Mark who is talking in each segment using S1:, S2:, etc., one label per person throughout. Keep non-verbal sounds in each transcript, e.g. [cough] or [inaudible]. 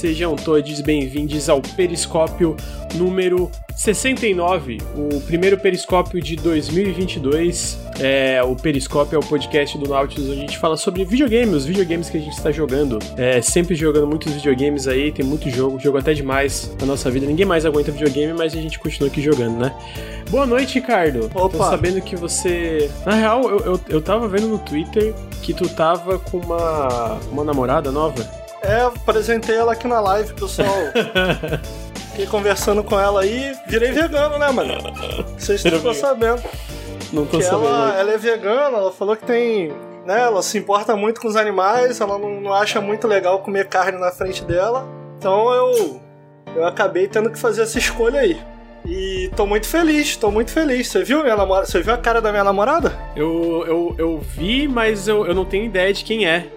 S1: Sejam todos bem-vindos ao Periscópio número 69, o primeiro Periscópio de 2022. É, o Periscópio é o podcast do Nautilus onde a gente fala sobre videogames, os videogames que a gente está jogando. É, sempre jogando muitos videogames aí, tem muito jogo, jogo até demais na nossa vida. Ninguém mais aguenta videogame, mas a gente continua aqui jogando, né? Boa noite, Ricardo.
S2: Opa.
S1: Tô sabendo que você. Na real, eu, eu, eu tava vendo no Twitter que tu tava com uma, uma namorada nova.
S2: É, apresentei ela aqui na live, pessoal. [laughs] Fiquei conversando com ela aí, virei vegano, né, mano? Vocês estão sabendo.
S1: Não tô
S2: Que
S1: sabendo.
S2: ela, ela é vegana, ela falou que tem. Né, ela se importa muito com os animais, ela não, não acha muito legal comer carne na frente dela. Então eu. Eu acabei tendo que fazer essa escolha aí. E tô muito feliz, tô muito feliz. Você viu minha namorada? Você viu a cara da minha namorada?
S1: Eu, eu, eu vi, mas eu, eu não tenho ideia de quem é.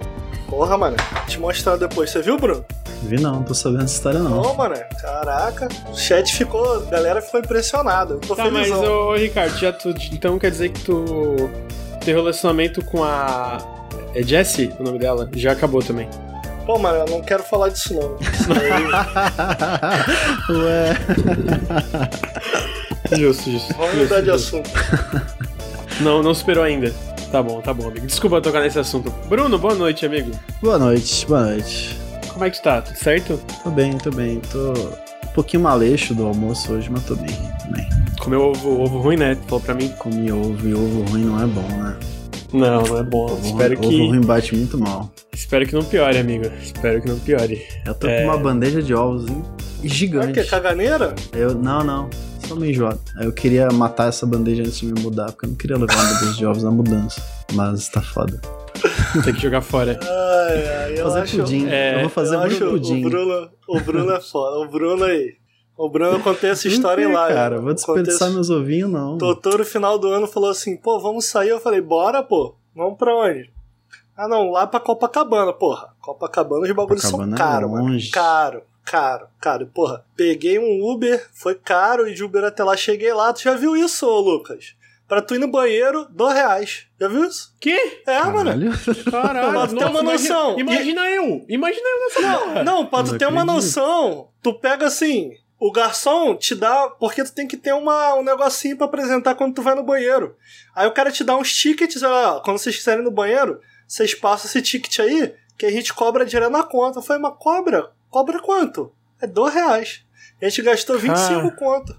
S2: Porra, mano. Te mostrar depois. Você viu, Bruno?
S3: Vi não, não tô sabendo essa história não.
S2: Não, mano. Caraca. O chat ficou. A galera ficou impressionada. Eu tô
S1: Tá, mas,
S2: felizão.
S1: ô, Ricardo, já tu, então quer dizer que tu. Teu relacionamento com a. É Jessie o nome dela? Já acabou também.
S2: Pô, mano, eu não quero falar disso não. Isso aí, [laughs]
S3: Ué.
S1: Justo, justo.
S2: vamos mudar de assunto.
S1: Não, não superou ainda. Tá bom, tá bom, amigo. Desculpa tocar nesse assunto. Bruno, boa noite, amigo.
S3: Boa noite, boa noite.
S1: Como é que tu tá? Tudo certo?
S3: Tô bem, tô bem. Tô um pouquinho maleixo do almoço hoje, mas tô bem. Tô bem.
S1: Comeu ovo, ovo ruim, né? Tu falou pra mim.
S3: Comi ovo e ovo ruim não é bom, né?
S1: Não, não é bom.
S3: Ovo,
S1: espero
S3: ovo
S1: que.
S3: ruim bate muito mal.
S1: Espero que não piore, amigo. Espero que não piore.
S3: Eu tô
S1: É.
S3: com uma bandeja de ovos hein?
S2: É o
S3: gigante.
S2: quê? Caganeira?
S3: Eu, não, não. Só meio enjoado. Eu queria matar essa bandeja antes de me mudar, porque eu não queria levar uma bandeja de ovos na mudança. Mas tá foda.
S1: Tem que jogar fora.
S2: Ai, ai, eu
S3: fazer
S2: acho.
S3: pudim.
S1: é,
S3: eu vou fazer
S2: eu acho
S3: pudim.
S2: O Bruno, o Bruno é foda. O Bruno aí. O Bruno, eu contei essa história live.
S3: Cara, vou desperdiçar meus ovinhos, não.
S2: O doutor, no final do ano, falou assim: pô, vamos sair. Eu falei: bora, pô. Vamos pra onde? Ah, não, lá pra Copacabana, porra. Copacabana, os bagulhos são
S3: Copacabana é
S2: caros, mano.
S3: longe.
S2: Caro, caro, caro. Porra, peguei um Uber, foi caro, e de Uber até lá, cheguei lá. Tu já viu isso, ô Lucas? Pra tu ir no banheiro, dois reais. Já viu isso?
S1: Que?
S2: É, mano.
S3: Caralho.
S1: Caralho,
S2: Pra tu ter uma
S1: imagina-
S2: noção.
S1: Imagina, eu! Imagina eu nessa porra!
S2: Não, pra tu
S3: Não
S2: ter uma noção, tu pega assim, o garçom te dá, porque tu tem que ter uma, um negocinho pra apresentar quando tu vai no banheiro. Aí o cara te dá uns tickets, ó, quando vocês quiserem ir no banheiro, vocês passam esse ticket aí, que a gente cobra direto na conta. Eu falei, mas cobra? Cobra quanto? É dois reais. A gente gastou 25 conto.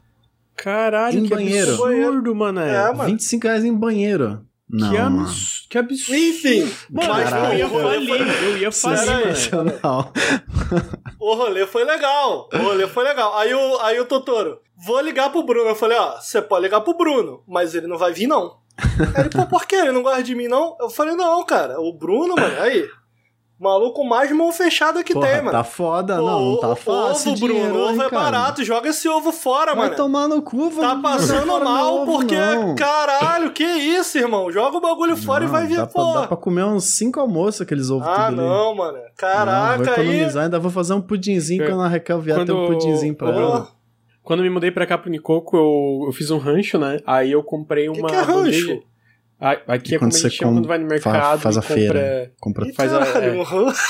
S1: Caralho,
S3: Em
S1: que
S3: banheiro.
S1: absurdo, mano.
S2: É, mano.
S3: 25 reais em banheiro. Não,
S1: que, abs... que absurdo.
S2: Enfim,
S1: Mano,
S2: mas
S1: eu ia
S2: o rolê foi-
S1: falir, eu ia falir.
S3: Sensacional. [laughs]
S2: O rolê foi legal. O rolê foi legal. Aí o, aí o Totoro, vou ligar pro Bruno. Eu falei, ó, você pode ligar pro Bruno, mas ele não vai vir, não. Aí ele, pô, por quê? Ele não gosta de mim, não? Eu falei, não, cara, o Bruno, mano, aí. Maluco mais mão fechada que
S3: Porra,
S2: tem, mano.
S3: tá foda.
S2: Pô,
S3: não, não tá
S2: o-
S3: fácil
S2: Ovo,
S3: dinheiro,
S2: Bruno, ovo
S3: hein,
S2: é
S3: cara?
S2: barato. Joga esse ovo fora,
S3: Vai
S2: mano.
S3: tomar no cu,
S2: Tá passando mal
S3: ovo,
S2: porque,
S3: não.
S2: caralho, que isso, irmão? Joga o bagulho fora e
S3: Não,
S2: vai vir,
S3: dá pra,
S2: pô.
S3: dá pra comer uns 5 almoços aqueles ovos
S2: Ah,
S3: tudo ali.
S2: não, mano.
S3: Não, vou
S2: Caraca, aí.
S3: economizar, ainda vou fazer um pudinzinho
S1: É.
S3: quando a Raquel vier, tem um
S1: Quando-
S3: pudinzinho pra ela.
S1: Quando eu me mudei pra cá pro Nicoco, eu, eu fiz um rancho, né? Aí eu comprei
S2: Que
S1: uma
S2: que é rancho?
S1: bandeja- aqui é como
S3: Quando
S1: a gente
S3: você
S1: chama
S3: com-
S1: quando vai no mercado
S3: faz
S1: e
S3: a
S1: compra...
S3: feira. Compra
S1: faz a-
S2: caralho,
S1: é. [laughs]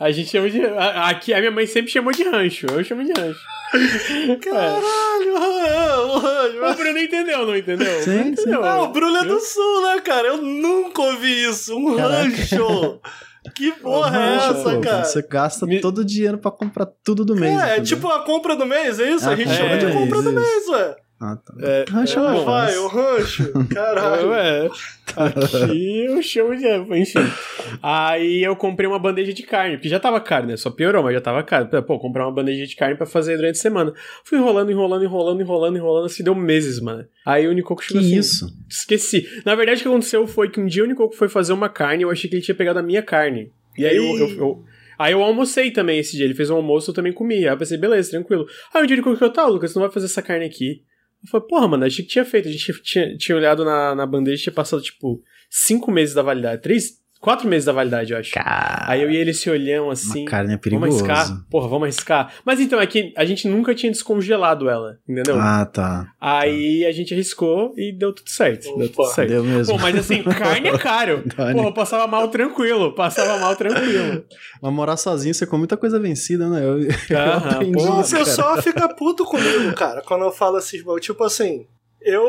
S1: A gente chama de... Aqui a minha mãe sempre chamou de rancho, eu chamo de rancho. [laughs]
S2: Caralho, o ran- o
S1: Bruno entendeu, não entendeu?
S3: Sim,
S1: Não
S3: sim.
S1: entendeu.
S2: Não, o Bruno é do sul, né, cara? Eu nunca ouvi isso. Um
S3: Caraca.
S2: rancho. Que porra é
S3: Rancho,
S2: essa,
S3: pô,
S2: cara?
S3: Você gasta
S1: Me-
S3: todo o dinheiro pra comprar tudo do mês.
S2: É, é tipo a compra do mês, é isso?
S3: É,
S2: a gente
S3: a
S2: chama de
S1: do
S2: compra do
S3: mês,
S2: mês, ué.
S3: Ah, tá.
S1: É,
S3: Rancho é bom.
S2: vai, o rancho. Caralho.
S1: É, aqui eu chamo de. Enfim. Aí eu comprei uma bandeja de carne, porque já tava caro, né? Só piorou, mas já tava caro. Pô, comprar uma bandeja de carne pra fazer durante a semana. Fui enrolando, enrolando, enrolando, enrolando, enrolando, assim, deu meses, mano. Aí o Nicoco
S3: Que
S1: chegou assim.
S3: isso?
S1: Esqueci. Na verdade, o que aconteceu foi que um dia o Nicoco foi fazer uma carne, eu achei que ele tinha pegado a minha carne. E aí eu, eu- eu- Aí eu almocei também esse dia. Ele fez um almoço, eu também comi. Aí eu pensei, beleza, tranquilo. Aí um dia ele colocou, tá, Lucas, você não vai fazer essa carne aqui. Eu falei, porra, mano, achei que tinha feito. A gente tinha, tinha olhado na, na bandeja e tinha passado, tipo, cinco meses da validade. Três, Quatro meses da validade, eu acho.
S3: Cara,
S1: Aí eu e ele se olham assim.
S3: uma carne é
S1: Vamos
S3: perigoso.
S1: arriscar? Porra, vamos arriscar. Mas então, é que a gente nunca tinha descongelado ela, entendeu?
S3: Ah, tá.
S1: Aí a gente arriscou e deu tudo certo. Deu tudo
S2: Opa.
S1: certo.
S3: Deu mesmo.
S1: Pô, mas assim, carne é [laughs] caro. Porra, eu passava mal tranquilo. Passava mal tranquilo.
S3: Mas morar sozinho, você com muita coisa vencida, né? Eu, [laughs] eu aprendi
S1: pô,
S2: O
S3: isso, cara.
S2: pessoal fica puto comigo, cara, quando eu falo bagulho. Tipo assim, eu.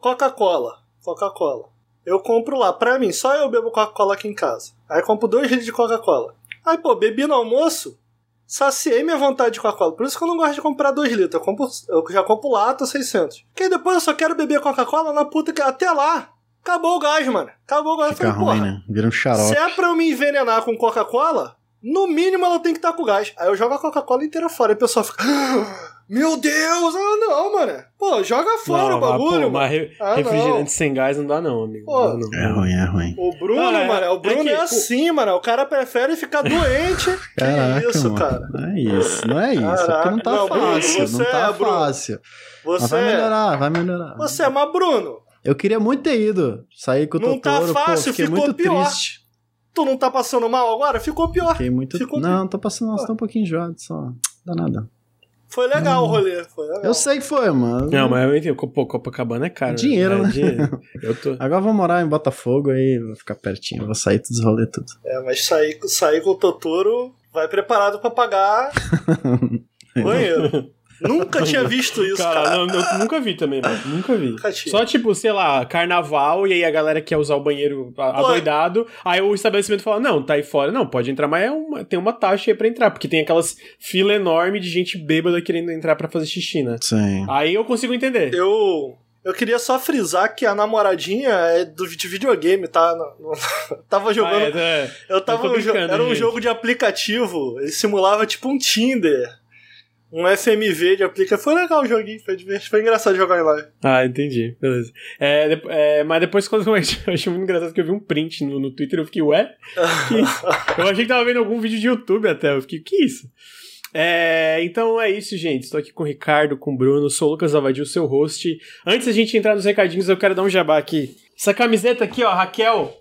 S2: Coca-Cola. Coca-Cola. Eu compro lá. Pra mim, só eu bebo Coca-Cola aqui em casa. Aí compro 2 litros de Coca-Cola. Aí, pô, bebi no almoço, saciei minha vontade de Coca-Cola. Por isso que eu não gosto de comprar 2 litros. Eu, compro, eu já compro lata 600. Porque depois eu só quero beber Coca-Cola na puta que. Até lá. Acabou o gás, mano. Acabou o gás. Eu
S3: Fica
S2: falei,
S3: ruim,
S2: porra.
S3: né? Vira um xarope.
S2: Se é pra eu me envenenar com Coca-Cola, no mínimo ela tem que estar com gás. Aí eu jogo a Coca-Cola inteira fora. E o pessoal fica. "Ah, [gasps] Meu Deus! Ah, não, mano. Pô, joga fora
S1: Não,
S2: o bagulho,
S1: mas, pô,
S2: mano.
S1: mas re-
S2: Ah,
S1: refrigerante
S2: não.
S1: sem gás não dá, não, amigo.
S2: Pô.
S1: Não não.
S3: É ruim, é ruim.
S2: O Bruno,
S1: Não, é-
S2: mano, o
S1: é
S2: Bruno é,
S1: que, pô-
S2: assim, mano. O cara prefere ficar [laughs] doente.
S3: Caraca,
S2: que isso,
S3: mano.
S2: cara?
S3: Não é isso, não é isso. É porque não tá
S2: Caraca, não, Bruno,
S3: fácil,
S2: você
S3: não tá
S2: é, Bruno.
S3: fácil. Mas
S2: Você,
S3: vai melhorar, vai melhorar.
S2: você é, mas Bruno,
S3: Eu queria muito ter ido. Sair com o
S2: Não tá
S3: Totoro,
S2: fácil,
S3: pô, fiquei
S2: ficou
S3: muito
S2: pior.
S3: triste.
S2: Tu não tá passando mal agora? Ficou pior.
S3: Fiquei muito...
S2: Ficou
S3: Não, não tô passando, não, só tô um pouquinho enjoado, só. Não dá nada.
S2: Foi legal o rolê. Foi legal.
S3: Eu sei que foi, mano.
S1: Não, mas eu entendo. Pô, Copacabana é caro.
S3: Dinheiro, né?
S1: dinheiro. [laughs] Eu tô.
S3: Agora eu vou morar em Botafogo aí, vou ficar pertinho, vou sair dos rolê tudo.
S2: É, mas sair, sair com o Totoro, vai preparado pra pagar [laughs] banheiro. Nunca tinha visto isso,
S1: Cara,
S2: cara.
S1: não, eu nunca vi também, mano. Nunca vi. Só tipo, sei lá, carnaval, e aí a galera quer usar o banheiro adoidado. Aí o estabelecimento fala: não, tá aí fora. Não, pode entrar, mas é uma- tem uma taxa aí pra entrar, porque tem aquelas fila enorme de gente bêbada querendo entrar pra fazer xixi, né?
S3: Sim.
S1: Aí eu consigo entender.
S2: Eu, eu queria só frisar que a namoradinha é do, de videogame, tá? Não- não- [laughs] tava jogando.
S1: Ah, é, é.
S2: eu tava
S1: eu
S2: Era um
S1: gente.
S2: jogo de aplicativo. Ele simulava tipo um Tinder. Um FMV de aplicativo. Foi legal o joguinho, foi divertido. Foi engraçado jogar em live.
S1: Ah, entendi. Beleza. É, de- é, mas depois, [laughs] quando eu achei, eu achei muito engraçado que eu vi um print no, no Twitter, eu fiquei, ué? Que isso? [laughs] Eu achei que tava vendo algum vídeo de YouTube até. Eu fiquei, que isso? É, então é isso, gente. Estou aqui com o Ricardo, com o Bruno, sou o Lucas Avadio, seu host. Antes da gente entrar nos recadinhos, eu quero dar um jabá aqui. Essa camiseta aqui, ó, Raquel,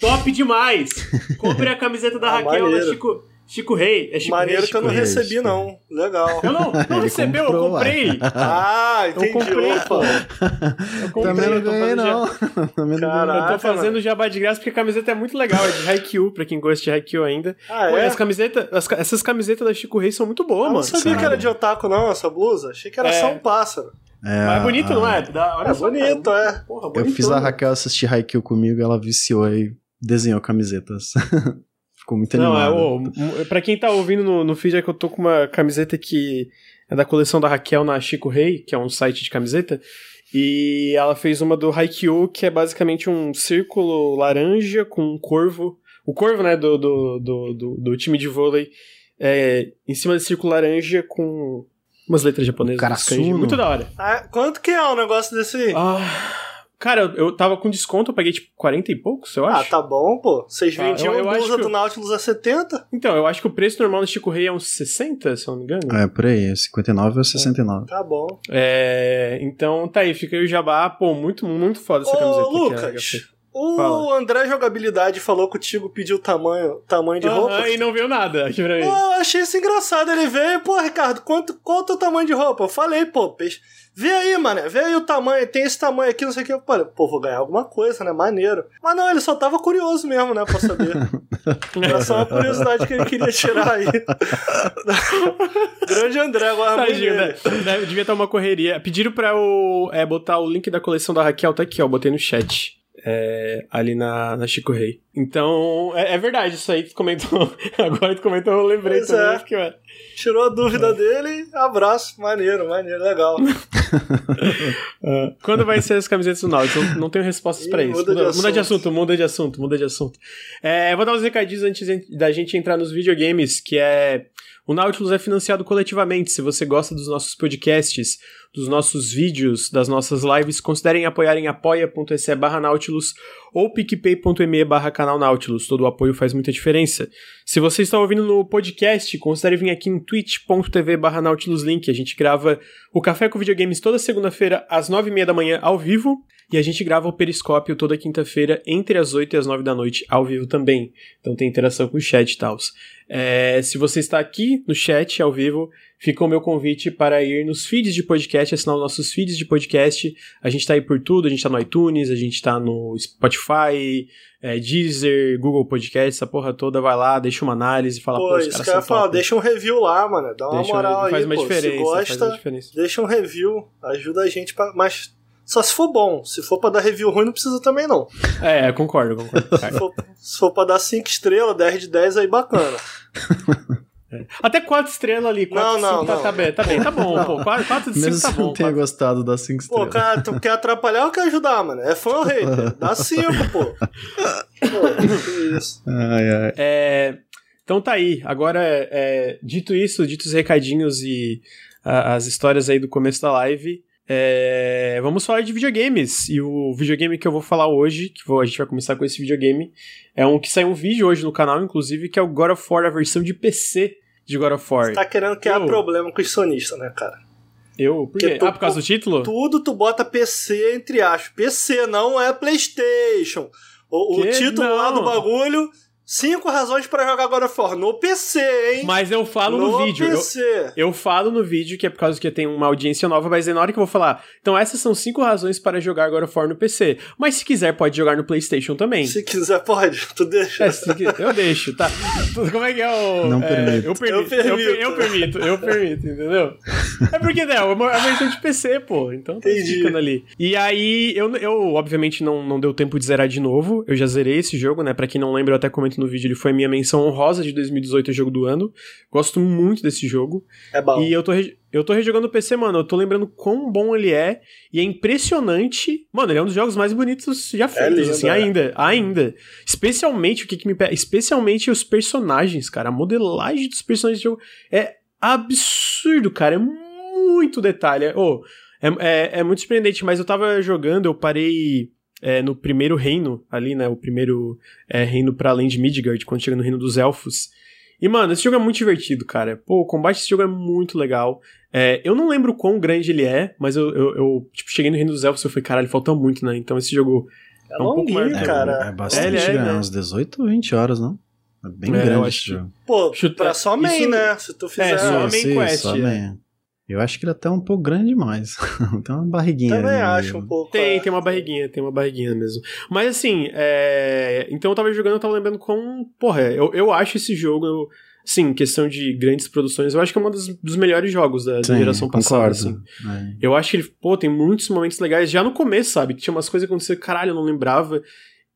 S1: top demais! [laughs] Compre a camiseta da
S2: Ah,
S1: Raquel
S2: maneiro.
S1: Chico, Chico Rei. É Chico
S2: Maneiro
S1: Rei,
S2: que eu não
S3: Chico Reis,
S2: recebi,
S3: Chico
S2: não. Legal.
S1: Eu não, [laughs] não recebeu,
S3: comprou, [laughs]
S1: eu comprei.
S2: Ah, entendi.
S1: Eu comprei, pô. Eu comprei, [laughs]
S3: Também não ganhei,
S1: fazendo
S3: não. Também não
S2: Caraca.
S3: ganhei.
S1: Eu tô fazendo jabá de graça porque a camiseta é muito legal, é de Haikyuu, pra quem gosta de Haikyuu ainda.
S2: Ah,
S1: Pô, e
S2: é?
S1: as camisetas, as essas camisetas da Chico Rei são muito boas,
S2: Eu não
S1: mano.
S2: sabia que era de otaku, não, essa blusa. Achei que era
S1: É.
S2: só um pássaro.
S3: É,
S1: Mas é bonito,
S3: a-
S1: não é? Dá- olha
S2: É bonito,
S1: cara.
S2: é.
S1: Porra,
S3: Eu
S1: bonitona.
S3: fiz a Raquel assistir Haikyuu comigo e ela viciou e desenhou camisetas. Ficou muito
S1: Não, é,
S3: animada.
S1: ô, m- pra quem tá ouvindo no, no feed é que eu tô com uma camiseta que é da coleção da Raquel na Chico Rei, que é um site de camiseta. E ela fez uma do Haikyuu, que é basicamente um círculo laranja com um corvo. O corvo, né, do, do, do, do, do time de vôlei, é, em cima desse círculo laranja com umas letras japonesas.
S3: Karasuno.
S1: Muito da hora.
S2: Ah, quanto que é um negócio desse?
S1: Ah, cara, eu, tava com desconto, eu paguei tipo 40 e poucos, eu
S2: Ah,
S1: acho.
S2: tá bom, pô. Vocês
S1: Tá,
S2: vendiam
S1: eu- eu
S2: blusa do
S1: eu-
S2: Nautilus a 70?
S1: Então, eu acho que o preço normal no Chico Rei é uns 60, se eu não me engano.
S3: É, por aí, 59 ou 69.
S2: Tá bom.
S1: É, então tá aí, fica aí o jabá. Pô, muito, muito foda essa
S2: Ô,
S1: camiseta.
S2: Lucas,
S1: que é HF.
S2: O
S1: Fala.
S2: André Jogabilidade falou contigo, pediu tamanho, tamanho de roupa.
S1: Aham, e não veio nada aqui pra mim.
S2: Pô, eu achei isso engraçado. Ele veio, pô, Ricardo, quanto, qual é o teu tamanho de roupa? Eu falei, pô, peixe. Vê aí, mano, vê aí o tamanho, tem esse tamanho aqui, não sei o que. Eu falei, pô, vou ganhar alguma coisa, né? Maneiro. Mas não, ele só tava curioso mesmo, né, pra saber. [laughs] Era só uma curiosidade que ele queria tirar aí. Grande André, agora
S1: Tadinho, né? Devia estar uma correria. Pediram pra eu é, botar o link da coleção da Raquel, tá aqui, ó. Botei no chat. É, ali na, na Chico Rei. Então, é, é verdade, isso aí que tu comentou. [laughs] Agora tu comentou, eu lembrei
S2: Pois
S1: também.
S2: é.
S1: fiquei, ué.
S2: Tirou a dúvida dele, abraço, maneiro, maneiro, legal.
S1: Ah, [laughs] quando vai ser as camisetas do Nautilus? Não, não tenho respostas pra isso.
S2: muda de
S1: Muda, muda de
S2: assunto.
S1: assunto, muda de assunto, muda de assunto. É, vou dar uns recadinhos antes da gente entrar nos videogames, que é... O Nautilus é financiado coletivamente. Se você gosta dos nossos podcasts, dos nossos vídeos, das nossas lives, considerem apoiar em apoia.se barra Nautilus ou picpay.me barra canal Nautilus. Todo o apoio faz muita diferença. Se você está ouvindo no podcast, considere vir aqui em twitch.tv barra Nautilus Link. A gente grava o Café com Videogames toda segunda-feira às nove e meia da manhã ao vivo. E a gente grava o Periscópio toda quinta-feira, entre as 8 e as 9 da noite, ao vivo também. Então tem interação com o chat e tal. É, se você está aqui no chat, ao vivo, fica o meu convite para ir nos feeds de podcast, assinar os nossos feeds de podcast. A gente está aí por tudo, a gente está no iTunes, a gente está no Spotify, é, Deezer, Google Podcast, essa porra toda, vai lá, deixa uma análise, fala,
S2: pô,
S1: pô,
S2: isso que eu ia falar, deixa um review lá, mano, dá uma
S1: Deixa um
S2: moral
S1: review, faz
S2: aí,
S1: uma
S2: pô,
S1: diferença,
S2: se gosta, deixa um review, ajuda a gente, pra... mas só se for bom, se for pra dar review ruim não precisa também não.
S1: É, concordo, concordo. [laughs]
S2: Se for, se for pra dar 5 estrelas, 10 de 10 aí bacana. [laughs]
S1: Até 4 estrelas ali, 4
S2: Não,
S1: de
S2: não,
S1: 5 tá,
S2: não.
S1: tá bem, tá bem, tá bom, pô. 4 de 5
S3: Mesmo
S1: tá
S3: se
S1: bom.
S3: não tenha
S1: quatro-
S3: gostado das 5
S2: Pô,
S3: estrelas.
S2: cara, tu quer atrapalhar ou quer ajudar, mano? É fã ou hater? Dá 5, pô. Pô, que isso.
S3: Ai, ai.
S1: É, então tá aí. Agora, é, dito isso, dito os recadinhos e a- as histórias aí do começo da live, é, vamos falar de videogames. E o videogame que eu vou falar hoje, que a gente vai começar com esse videogame, é um que saiu um vídeo hoje no canal, inclusive, que é o God of War, a versão de PC de God of War.
S2: Tá querendo criar
S1: Eu-
S2: problema com os sonistas, né, cara?
S1: Eu, por quê?
S2: Tu-
S1: ah, por causa do título?
S2: Tudo tu bota PC entre aspas. PC não é PlayStation. O, o título lá
S1: Não.
S2: do bagulho: cinco razões pra jogar God of War no PC, hein?
S1: Mas eu falo no, vídeo. Eu,
S2: PC.
S1: Eu falo no vídeo que é por causa que tem uma audiência nova, mas é na hora que eu vou falar. Então, essas são cinco razões para jogar God of War no PC. Mas se quiser, pode jogar no PlayStation também.
S2: Se quiser, pode. Tu deixa.
S1: É, eu deixo, tá? Como é que é o.
S3: Não
S1: é,
S3: permito.
S1: Eu permito.
S2: Eu
S1: Eu per-
S2: permito.
S1: Eu permito, eu permito, entendeu? É porque, né, é uma a versão de PC, pô. Então tá
S2: Entendi.
S1: ficando ali. E aí, eu, eu obviamente não, não deu tempo de zerar de novo. Eu já zerei esse jogo, né? Pra quem não lembra, eu até comento no vídeo, ele foi minha menção honrosa de 2018, o jogo do ano. Gosto muito desse jogo.
S2: É bom.
S1: E eu tô, eu tô rejogando o PC, mano. Eu tô lembrando quão bom ele é. E é impressionante. Mano, ele é um dos jogos mais bonitos já feitos,
S2: lindo,
S1: assim,
S2: é.
S1: ainda. Ainda. Especialmente, o que, que me pega? Especialmente os personagens, cara. A modelagem dos personagens do jogo é absurdo, cara. É muito detalhe. É- Ô, é, é, é muito surpreendente, mas eu tava jogando, eu parei. É, no primeiro reino ali, né? O primeiro é, reino pra além de Midgard, quando chega no reino dos elfos. E, mano, esse jogo é muito divertido, cara. Pô, o combate desse jogo é muito legal. É, eu não lembro quão grande ele é, mas eu, eu, eu, tipo, cheguei no Reino dos Elfos e eu falei, caralho, falta muito, né? Então esse jogo
S2: É
S1: um pouco
S2: longuinho,
S1: mais-
S2: cara.
S3: É bastante,
S1: Ele é,
S3: né? Uns 18 ou 20 horas, não? É bem
S1: É,
S3: grande
S1: acho
S3: esse jogo.
S2: Pô,
S1: Chuta-
S2: pra só main,
S1: isso-
S2: né? Se tu fizer.
S1: É, só main quest,
S3: só
S1: é.
S3: main. Eu acho que ele é até um pouco grande demais. [laughs] tem uma barriguinha
S2: Também acho
S3: meio.
S2: um pouco.
S1: Tem,
S2: é.
S1: tem uma barriguinha, tem uma barriguinha mesmo. Mas assim, é... então eu tava jogando, eu tava lembrando com. Porra, eu, eu acho esse jogo, eu... sim, questão de grandes produções, eu acho que é um dos, dos melhores jogos da, da
S3: Sim,
S1: geração passada. Assim.
S3: concordo. É.
S1: Eu acho que ele, pô, tem muitos momentos legais já no começo, sabe? Que tinha umas coisas que aconteceram, caralho, eu não lembrava.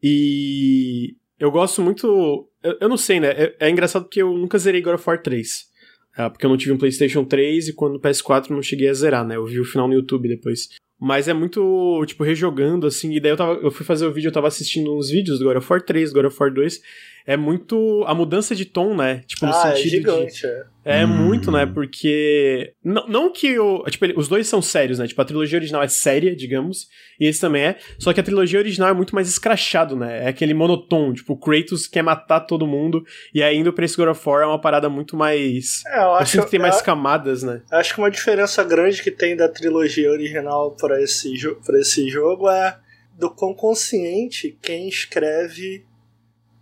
S1: E eu gosto muito. Eu, eu não sei, né? É, é engraçado porque eu nunca zerei God of War 3. Ah, porque eu não tive um PlayStation 3 e quando no PS4 eu não cheguei a zerar, né? Eu vi o final no YouTube depois. Mas é muito, tipo, rejogando, assim. E daí eu, tava, eu fui fazer o vídeo, eu tava assistindo uns vídeos do God of War 3, God of War 2. É muito. A mudança de tom, né? Tipo, no
S2: Ah, é
S1: sentido de.
S2: gigante, é.
S1: É
S3: Hum.
S1: muito, né? Porque. Não, não que o. Tipo, ele- os dois são sérios, né? Tipo, a trilogia original é séria, digamos. E esse também é. Só que a trilogia original é muito mais escrachado, né? É aquele monotom. Tipo, o Kratos quer matar todo mundo. E aí, indo pra esse God of War é uma parada muito mais.
S2: É, eu acho
S1: que tem mais
S2: eu-
S1: camadas, né?
S2: Acho que uma diferença grande que tem da trilogia original para esse, pra esse jogo é do quão consciente quem escreve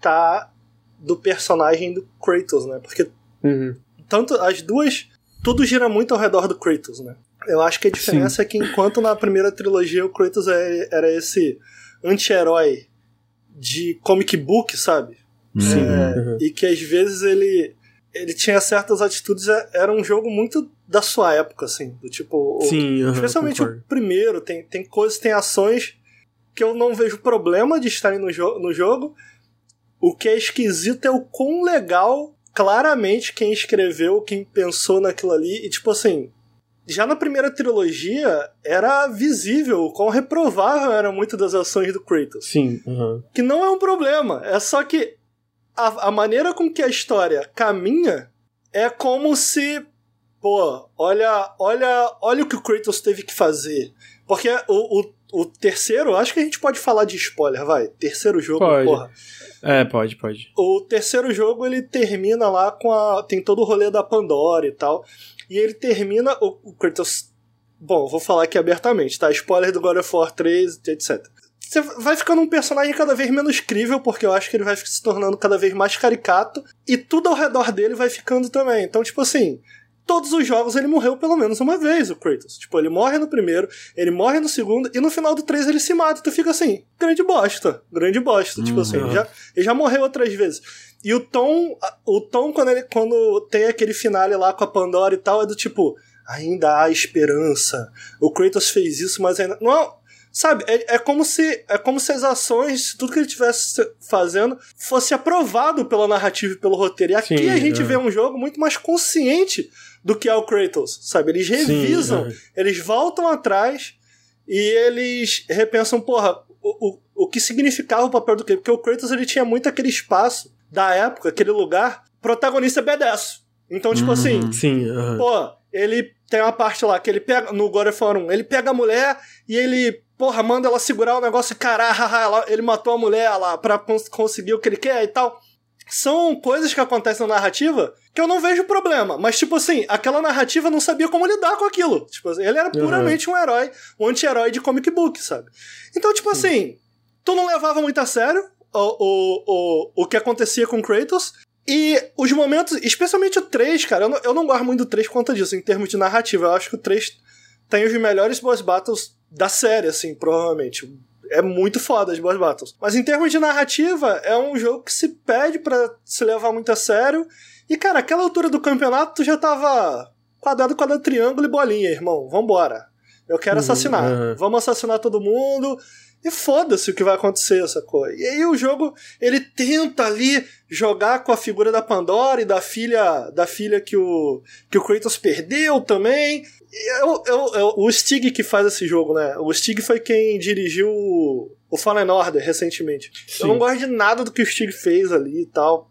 S2: tá do personagem do Kratos, né? Porque
S1: Uhum.
S2: tanto as duas, tudo gira muito ao redor do Kratos, né? Eu acho que a diferença é que enquanto na primeira trilogia o Kratos é- era esse anti-herói de comic book, sabe?
S3: Sim.
S2: É,
S1: Uhum.
S2: E que às vezes ele ele tinha certas atitudes, é- era um jogo muito da sua época, assim, do tipo, o-
S1: Sim, uhum,
S2: especialmente
S1: concordo.
S2: o primeiro, tem, tem coisas, tem ações que eu não vejo problema de estarem no, jo no jogo. O que é esquisito é o quão legal, claramente, quem escreveu, quem pensou naquilo ali, e tipo assim, já na primeira trilogia era visível o quão reprovável eram muitas das ações do Kratos
S1: Sim, uhum.
S2: que não é um problema. É só que a, a maneira com que a história caminha é como se. Pô, olha, olha, olha o que o Kratos teve que fazer. Porque o, o, o terceiro, acho que a gente pode falar de spoiler, vai. Terceiro jogo,
S1: Pode.
S2: porra.
S1: É, pode, pode.
S2: O terceiro jogo ele termina lá com a. Tem todo o rolê da Pandora e tal. E ele termina. O, o Kratos Bom, vou falar aqui abertamente, tá? Spoiler do God of War 3, etc. Você vai ficando um personagem cada vez menos crível, porque eu acho que ele vai se tornando cada vez mais caricato, e tudo ao redor dele vai ficando também. Então, tipo assim, todos os jogos ele morreu pelo menos uma vez, o Kratos. Tipo, ele morre no primeiro, ele morre no segundo, e no final do 3 ele se mata. E tu fica assim, grande bosta, grande bosta. Tipo assim, ele já, ele já morreu outras vezes. E o Tom, o Tom quando, ele, quando tem aquele finale lá com a Pandora e tal, é do tipo, ainda há esperança. O Kratos fez isso, mas ainda. Não, Sabe, é, é, como se é como se as ações, tudo que ele estivesse fazendo, fosse aprovado pela narrativa e pelo roteiro. E aqui Sim, a gente é. vê um jogo muito mais consciente do que é o Kratos, sabe? Eles revisam, Sim, é. eles voltam atrás e eles repensam, porra, o, o, o que significava o papel do Kratos. Porque o Kratos ele tinha muito aquele espaço da época, aquele lugar, protagonista B10. Então, tipo uhum, assim,
S1: sim,
S2: uhum. pô, ele tem uma parte lá que ele pega, no God of War 1, ele pega a mulher e ele porra, manda ela segurar o negócio e caralho, [laughs] ele matou a mulher lá pra cons conseguir o que ele quer e tal. São coisas que acontecem na narrativa que eu não vejo problema. Mas, tipo assim, aquela narrativa não sabia como lidar com aquilo. Tipo, ele era puramente uhum. um herói, um anti-herói de comic book, sabe? Então, tipo assim, tu não levava muito a sério o, o, o, o que acontecia com Kratos. E os momentos, especialmente o 3, cara, eu não, eu não gosto muito do 3 por conta disso, em termos de narrativa. Eu acho que o 3 tem os melhores boss battles da série, assim, provavelmente. É muito foda as boss battles. Mas em termos de narrativa, é um jogo que se pede para se levar muito a sério. E, cara, aquela altura do campeonato tu já tava quadrado, quadrado, triângulo e bolinha, irmão. Vambora. Eu quero uhum, assassinar. Uhum. Vamos assassinar todo mundo. E foda-se o que vai acontecer, essa coisa. E aí o jogo, ele tenta ali jogar com a figura da Pandora e da filha da filha que o, que o Kratos perdeu também. Eu, eu, eu, o Stig que faz esse jogo, né? O Stig foi quem dirigiu o Fallen Order recentemente. Sim. Eu não gosto de nada do que o Stig fez ali e tal.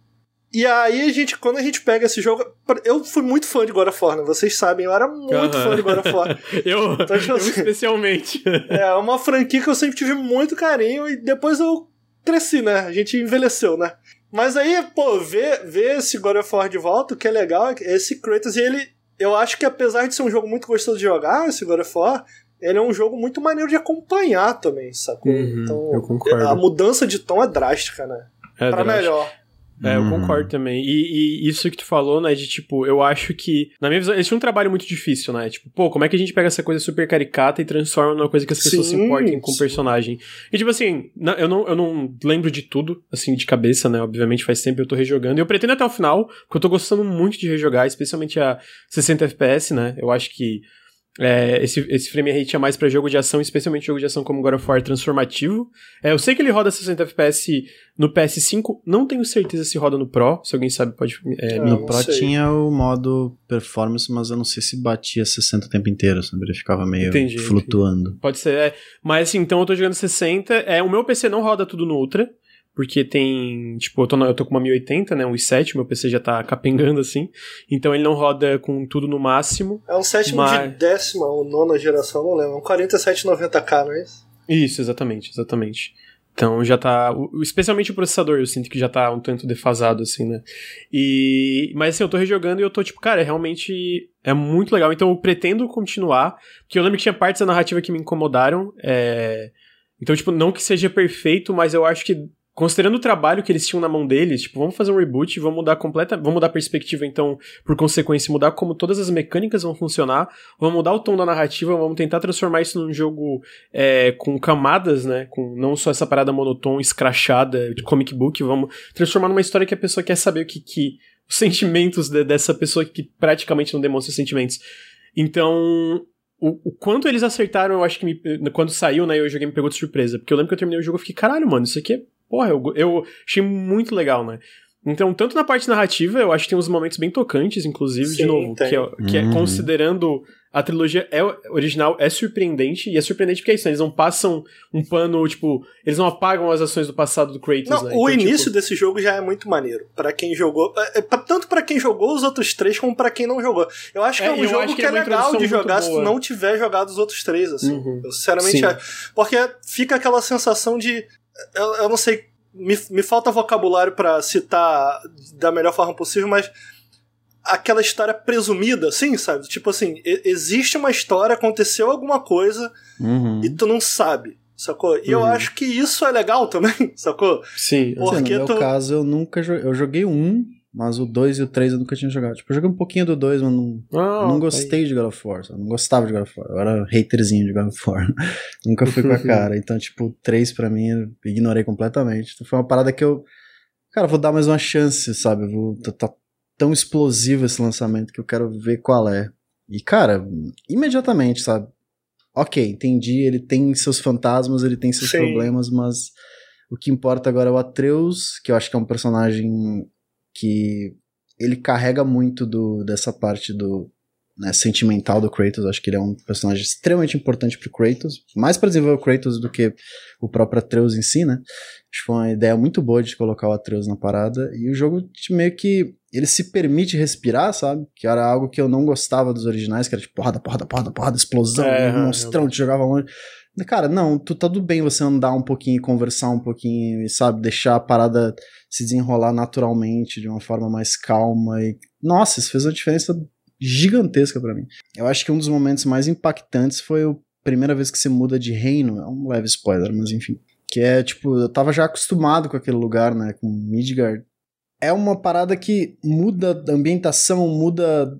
S2: E aí a gente, quando a gente pega esse jogo, eu fui muito fã de God of War, né? Vocês sabem, eu era muito fã de God of War. [laughs]
S1: eu, então, tipo, eu assim, especialmente. [laughs]
S2: é uma franquia que eu sempre tive muito carinho e depois eu cresci, né? A gente envelheceu, né? Mas aí, pô, ver, ver esse God of War de volta, o que é legal é que esse Kratos, ele eu acho que apesar de ser um jogo muito gostoso de jogar, esse God of War, ele é um jogo muito maneiro de acompanhar também, sacou?
S1: Uhum, então, eu concordo.
S2: a mudança de tom é drástica, né? É pra drástica. melhor.
S1: É, eu uhum. concordo também. E, e, isso que tu falou, né, de tipo, eu acho que, na minha visão, esse é um trabalho muito difícil, né? Tipo, pô, como é que a gente pega essa coisa super caricata e transforma numa coisa que as pessoas sim, se importem com o personagem? E tipo assim, eu não, eu não lembro de tudo, assim, de cabeça, né? Obviamente faz tempo eu tô rejogando. E eu pretendo até o final, porque eu tô gostando muito de rejogar, especialmente a 60 FPS, né? Eu acho que é, esse, esse frame rate é mais para jogo de ação, especialmente jogo de ação como God of War transformativo. É, eu sei que ele roda 60 FPS no PS5, não tenho certeza se roda no Pro. Se alguém sabe, pode é,
S3: é No Pro sei. tinha o modo performance, mas eu não sei se batia 60 o tempo inteiro, sabe? Ele ficava meio entendi, flutuando.
S1: Entendi. Pode ser, é. Mas assim, então eu tô jogando 60. É, o meu PC não roda tudo no Ultra porque tem, tipo, eu tô, eu tô com uma 1080, né, um i7, meu PC já tá capengando assim, então ele não roda com tudo no máximo.
S2: É um sétimo mas... de décima ou nona geração, não lembro, um 4790K, não é isso?
S1: Isso, exatamente, exatamente. Então já tá. Especialmente o processador, eu sinto que já tá um tanto defasado, assim, né? E. Mas assim, eu tô rejogando e eu tô tipo, cara, realmente é muito legal. Então eu pretendo continuar. Porque eu lembro que tinha partes da narrativa que me incomodaram. É... Então, tipo, não que seja perfeito, mas eu acho que considerando o trabalho que eles tinham na mão deles, tipo, vamos fazer um reboot, vamos mudar completa, vamos mudar a perspectiva, então, por consequência, mudar como todas as mecânicas vão funcionar, vamos mudar o tom da narrativa, vamos tentar transformar isso num jogo é, com camadas, né, com não só essa parada monotônica, escrachada, de comic book, vamos transformar numa história que a pessoa quer saber o que, que os sentimentos de, dessa pessoa que praticamente não demonstra sentimentos. Então, o, o, quanto eles acertaram, eu acho que me, quando saiu, né, eu joguei me pegou de surpresa. Porque eu lembro que eu terminei o jogo e fiquei, caralho, mano, isso aqui é porra, eu, eu achei muito legal, né? Então, tanto na parte narrativa, eu acho que tem uns momentos bem tocantes, inclusive, Sim, de novo, tem. que, é, que é uhum. considerando a trilogia é original, é surpreendente, e é surpreendente porque é isso, né? eles não passam um pano, tipo, eles não apagam as ações do passado do Kratos,
S2: não,
S1: né?
S2: O então, início tipo... desse jogo já é muito maneiro, para quem jogou, é, é, tanto para quem jogou os outros três, como para quem não jogou. Eu acho que é, é um jogo que, que, é, legal de jogar se tu não tiver jogado os outros três, assim. Uhum. Eu sinceramente acho. Porque fica aquela sensação de eu, eu não sei, me, me falta vocabulário para citar da melhor forma possível, mas aquela história presumida, assim, sabe? Tipo assim, existe uma história, aconteceu alguma coisa
S3: uhum.
S2: e tu não sabe. Sacou? E uhum. eu acho que isso é legal também, [laughs] sacou?
S1: Sim.
S3: Porque no meu tu... caso, eu nunca joguei. Eu joguei um, mas o 2 e o 3 eu nunca tinha jogado. Tipo, eu joguei um pouquinho do 2, mas não, oh, não gostei de God of War. Não gostava de God of War. Eu era haterzinho de God of War. [laughs] nunca fui com a [laughs] cara. Então, tipo, o 3 pra mim eu ignorei completamente. Então foi uma parada que eu. Cara, vou dar mais uma chance, sabe? Vou, tá, tá tão explosivo esse lançamento que eu quero ver qual é. E, cara, imediatamente, sabe? Ok, entendi. Ele tem seus fantasmas, ele tem seus Sim. problemas, mas o que importa agora é o Atreus, que eu acho que é um personagem que ele carrega muito do, dessa parte do né, sentimental do Kratos. Acho que ele é um personagem extremamente importante pro Kratos, mais para desenvolver o Kratos do que o próprio Atreus em si, né? Acho que foi uma ideia muito boa de colocar o Atreus na parada. E o jogo meio que ele se permite respirar, sabe? Que era algo que eu não gostava dos originais, que era tipo porrada, porrada, porrada, porrada, explosão, é, monstrão, te jogava longe. Cara, não, tu, tá tudo bem você andar um pouquinho, conversar um pouquinho e, sabe, deixar a parada se desenrolar naturalmente, de uma forma mais calma. E, nossa, isso fez uma diferença gigantesca para mim. Eu acho que um dos momentos mais impactantes foi a primeira vez que você muda de reino. É um leve spoiler, mas enfim. Que é, tipo, eu tava já acostumado com aquele lugar, né, com Midgard. É uma parada que muda a ambientação, muda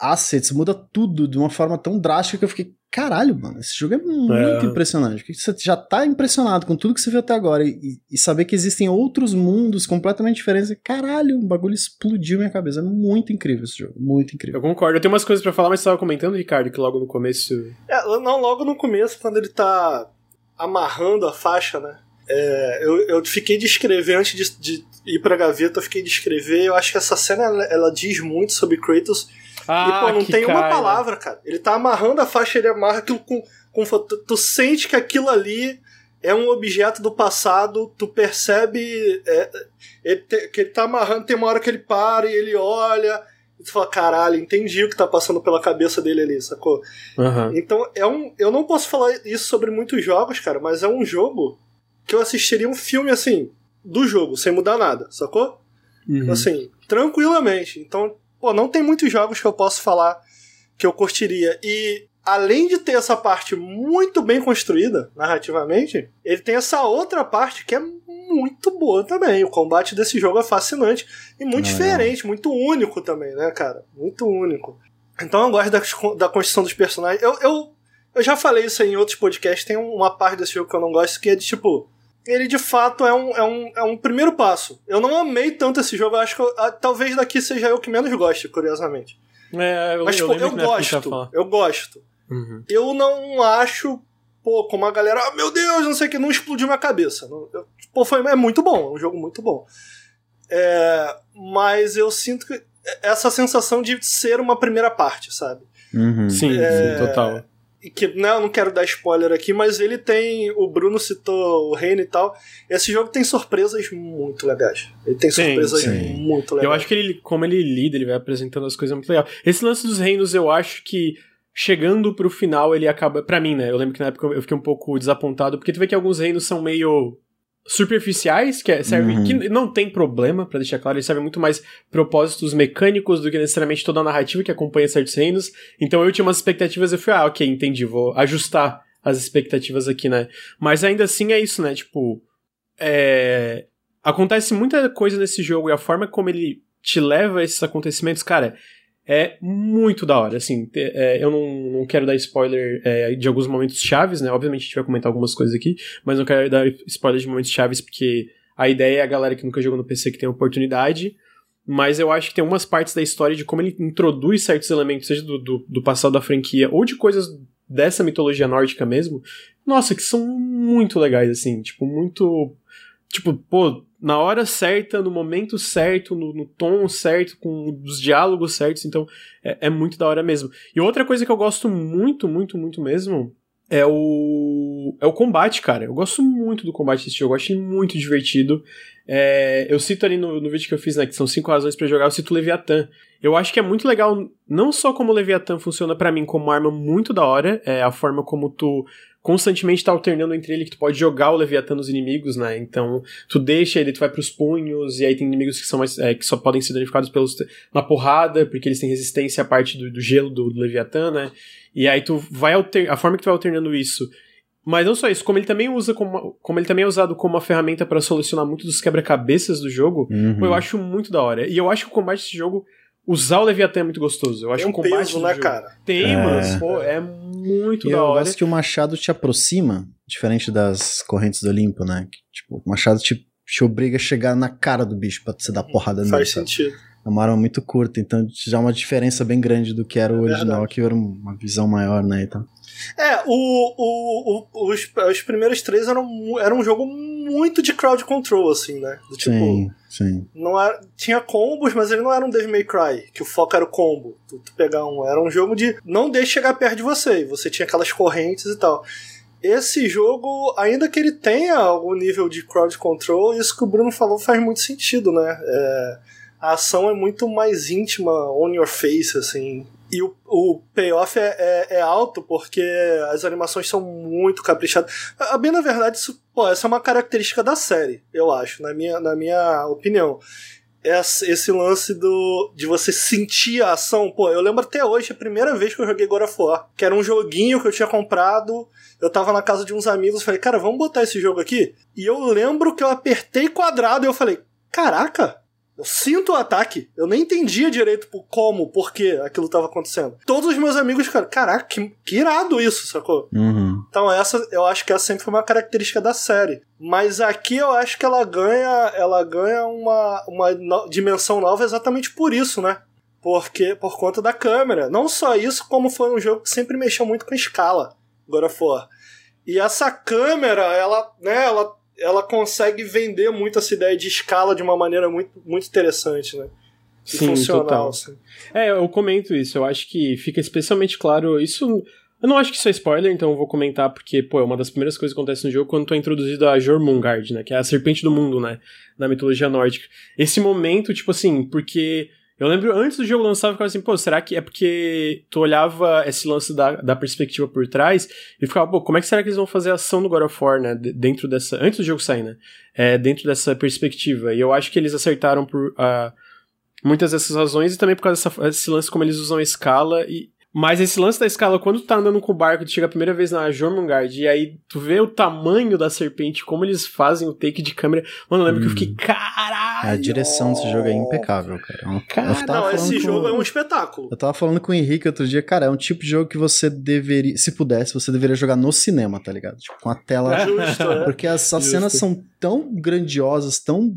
S3: assets, muda tudo de uma forma tão drástica que eu fiquei, caralho, mano, esse jogo é muito é. impressionante. Você já tá impressionado com tudo que você viu até agora e, e, saber que existem outros mundos completamente diferentes. Caralho, o bagulho explodiu minha cabeça. É muito incrível esse jogo, muito incrível.
S1: Eu concordo. Eu tenho umas coisas para falar, mas você tava comentando, Ricardo, que logo no começo.
S2: É, não, logo no começo, quando ele tá amarrando a faixa, né? É, eu, eu fiquei de escrever antes de, de ir pra gaveta, eu fiquei de escrever. Eu acho que essa cena ela, ela diz muito sobre Kratos ah, e, pô, não tem cara. uma palavra, cara. Ele tá amarrando a faixa, ele amarra aquilo com. com tu, tu sente que aquilo ali é um objeto do passado, tu percebe é, ele te, que ele tá amarrando, tem uma hora que ele para e ele olha, e tu fala, caralho, entendi o que tá passando pela cabeça dele ali, sacou?
S1: Uhum.
S2: Então, é um, eu não posso falar isso sobre muitos jogos, cara, mas é um jogo que eu assistiria um filme assim, do jogo, sem mudar nada, sacou? Uhum. Assim, tranquilamente. Então, pô, não tem muitos jogos que eu posso falar que eu curtiria. E além de ter essa parte muito bem construída narrativamente, ele tem essa outra parte que é muito boa também. O combate desse jogo é fascinante e muito não, diferente, não. muito único também, né, cara? Muito único. Então eu gosto da, da construção dos personagens. Eu, eu, eu já falei isso aí em outros podcasts. Tem uma parte desse jogo que eu não gosto que é de tipo ele de fato é um, é um, é um primeiro passo. Eu não amei tanto esse jogo, eu acho que eu, ah, talvez daqui seja eu que menos goste, curiosamente.
S1: É, eu,
S2: Mas,
S1: tipo,
S2: eu, eu gosto, eu gosto.
S1: Uhum.
S2: Eu não acho, pô, como a galera, ah, meu Deus, não sei o que, não explodiu minha cabeça. eu, pô, foi, é muito bom, é um jogo muito bom. É, mas eu sinto que essa sensação de ser uma primeira parte, sabe?
S3: Uhum.
S1: Sim, é, sim, total
S2: que né, eu não quero dar spoiler aqui, mas ele tem. O Bruno citou o Reino e tal. Esse jogo tem surpresas muito legais. Ele tem sim, surpresas sim. muito legais.
S1: Eu acho que ele, como ele lida, ele vai apresentando as coisas muito legal. Esse lance dos reinos, eu acho que chegando pro final ele acaba. para mim, né? Eu lembro que na época eu fiquei um pouco desapontado, porque tu vê que alguns reinos são meio superficiais, que é, servem, uhum. que não tem problema, para deixar claro, eles servem muito mais propósitos mecânicos do que necessariamente toda a narrativa que acompanha certos reinos. Então eu tinha umas expectativas e fui, ah, ok, entendi, vou ajustar as expectativas aqui, né? Mas ainda assim é isso, né? Tipo, é... acontece muita coisa nesse jogo e a forma como ele te leva a esses acontecimentos, cara, é muito da hora, assim, é, eu não, não quero dar spoiler é, de alguns momentos chaves, né, obviamente a gente vai comentar algumas coisas aqui, mas não quero dar spoiler de momentos chaves porque a ideia é a galera que nunca jogou no PC que tem oportunidade, mas eu acho que tem umas partes da história de como ele introduz certos elementos, seja do, do, do passado da franquia ou de coisas dessa mitologia nórdica mesmo, nossa, que são muito legais, assim, tipo, muito tipo, pô, na hora certa, no momento certo, no, no tom certo, com os diálogos certos, então é, é, muito da hora mesmo. E outra coisa que eu gosto muito, muito, muito mesmo é o é o combate, cara. Eu gosto muito do combate desse jogo, eu acho ele muito divertido. É, eu cito ali no, no vídeo que eu fiz, né, que são cinco razões para jogar, eu cito Leviathan. Eu acho que é muito legal, não só como o Leviathan funciona para mim como arma muito da hora, é a forma como tu constantemente tá alternando entre ele, que tu pode jogar o Leviathan nos inimigos, né? Então, tu deixa ele, tu vai pros punhos, e aí tem inimigos que são mais, é, que só podem ser danificados pelos, na porrada, porque eles têm resistência à parte do, do gelo do, do Leviathan, né? E aí tu vai alter, a forma que tu vai alternando isso mas não só isso, como ele também usa como, como ele também é usado como uma ferramenta para solucionar muito dos quebra-cabeças do jogo, uhum. eu acho muito da hora. E eu acho que o combate desse jogo, usar o Leviathan é muito gostoso. Eu acho
S2: Tem
S1: um que o combate
S2: peso, né, cara?
S1: Tem, é. mano. Pô, é muito e da
S3: eu
S1: hora.
S3: Eu gosto que o machado te aproxima, diferente das correntes do Olimpo, né? Tipo, o machado te, te obriga a chegar na cara do bicho pra você dar porrada nele.
S2: Faz sentido.
S3: É uma arma muito curta, então já é uma diferença bem grande do que era o é original, que era uma visão maior, né? Então.
S2: É, o, o, o, os, os primeiros três eram, um jogo muito de crowd control, assim, né?
S3: Do tipo, sim, sim.
S2: Não era, tinha combos, mas ele não era um Devil May Cry, que o foco era o combo. Tu, tu pegar um. Era um jogo de não deixe chegar perto de você. Você tinha aquelas correntes e tal. Esse jogo, ainda que ele tenha algum nível de crowd control, isso que o Bruno falou faz muito sentido, né? É, a ação é muito mais íntima, on your face, assim. E o, o payoff é, é, é, alto porque as animações são muito caprichadas. A, bem na verdade, isso, pô, essa é uma característica da série, eu acho, na minha, na minha opinião. Esse, esse lance do de você sentir a ação, pô, eu lembro até hoje, a primeira vez que eu joguei God of War, que era um joguinho que eu tinha comprado, eu tava na casa de uns amigos, falei, cara, vamos botar esse jogo aqui? E eu lembro que eu apertei quadrado e eu falei, caraca, eu sinto o ataque. Eu nem entendia direito como, por que aquilo estava acontecendo. Todos os meus amigos ficaram, caraca, que, que irado isso, sacou?
S3: Uhum.
S2: Então essa, eu acho que essa sempre foi uma característica da série. Mas aqui eu acho que ela ganha, ela ganha uma, uma no, dimensão nova exatamente por isso, né? Porque, por conta da câmera. Não só isso, como foi um jogo que sempre mexeu muito com escala, God of War. E essa câmera, ela, né, ela ela consegue vender muito essa ideia de escala de uma maneira muito, muito interessante, né?
S1: E Sim, funcional. Total. Assim. É, eu comento isso. Eu acho que fica especialmente claro. Isso. Eu não acho que isso é spoiler, então eu vou comentar, porque, pô, é uma das primeiras coisas que acontece no jogo quando tu é introduzido a Jormungand, né? Que é a serpente do mundo, né? Na mitologia nórdica. Esse momento, tipo assim, porque eu lembro antes do jogo lançar, eu ficava assim, pô, será que é porque tu olhava esse lance da, da perspectiva por trás e ficava, pô, como é que será que eles vão fazer a ação do God of War, né? Dentro dessa. Antes do jogo sair, né? É, dentro dessa perspectiva. E eu acho que eles acertaram por uh, muitas dessas razões e também por causa desse lance como eles usam a escala e mas esse lance da escala, quando tu tá andando com o barco, tu chega a primeira vez na Jormungand, e aí tu vê o tamanho da serpente, como eles fazem o take de câmera. Mano, eu lembro hum. que eu fiquei, caralho!
S3: A direção desse jogo é impecável, cara.
S2: Cara, não, esse com... jogo é um espetáculo.
S3: Eu tava falando com o Henrique outro dia, cara, é um tipo de jogo que você deveria, se pudesse, você deveria jogar no cinema, tá ligado? Tipo, com a tela.
S2: É justo, é.
S3: Porque as, as cenas são tão grandiosas, tão.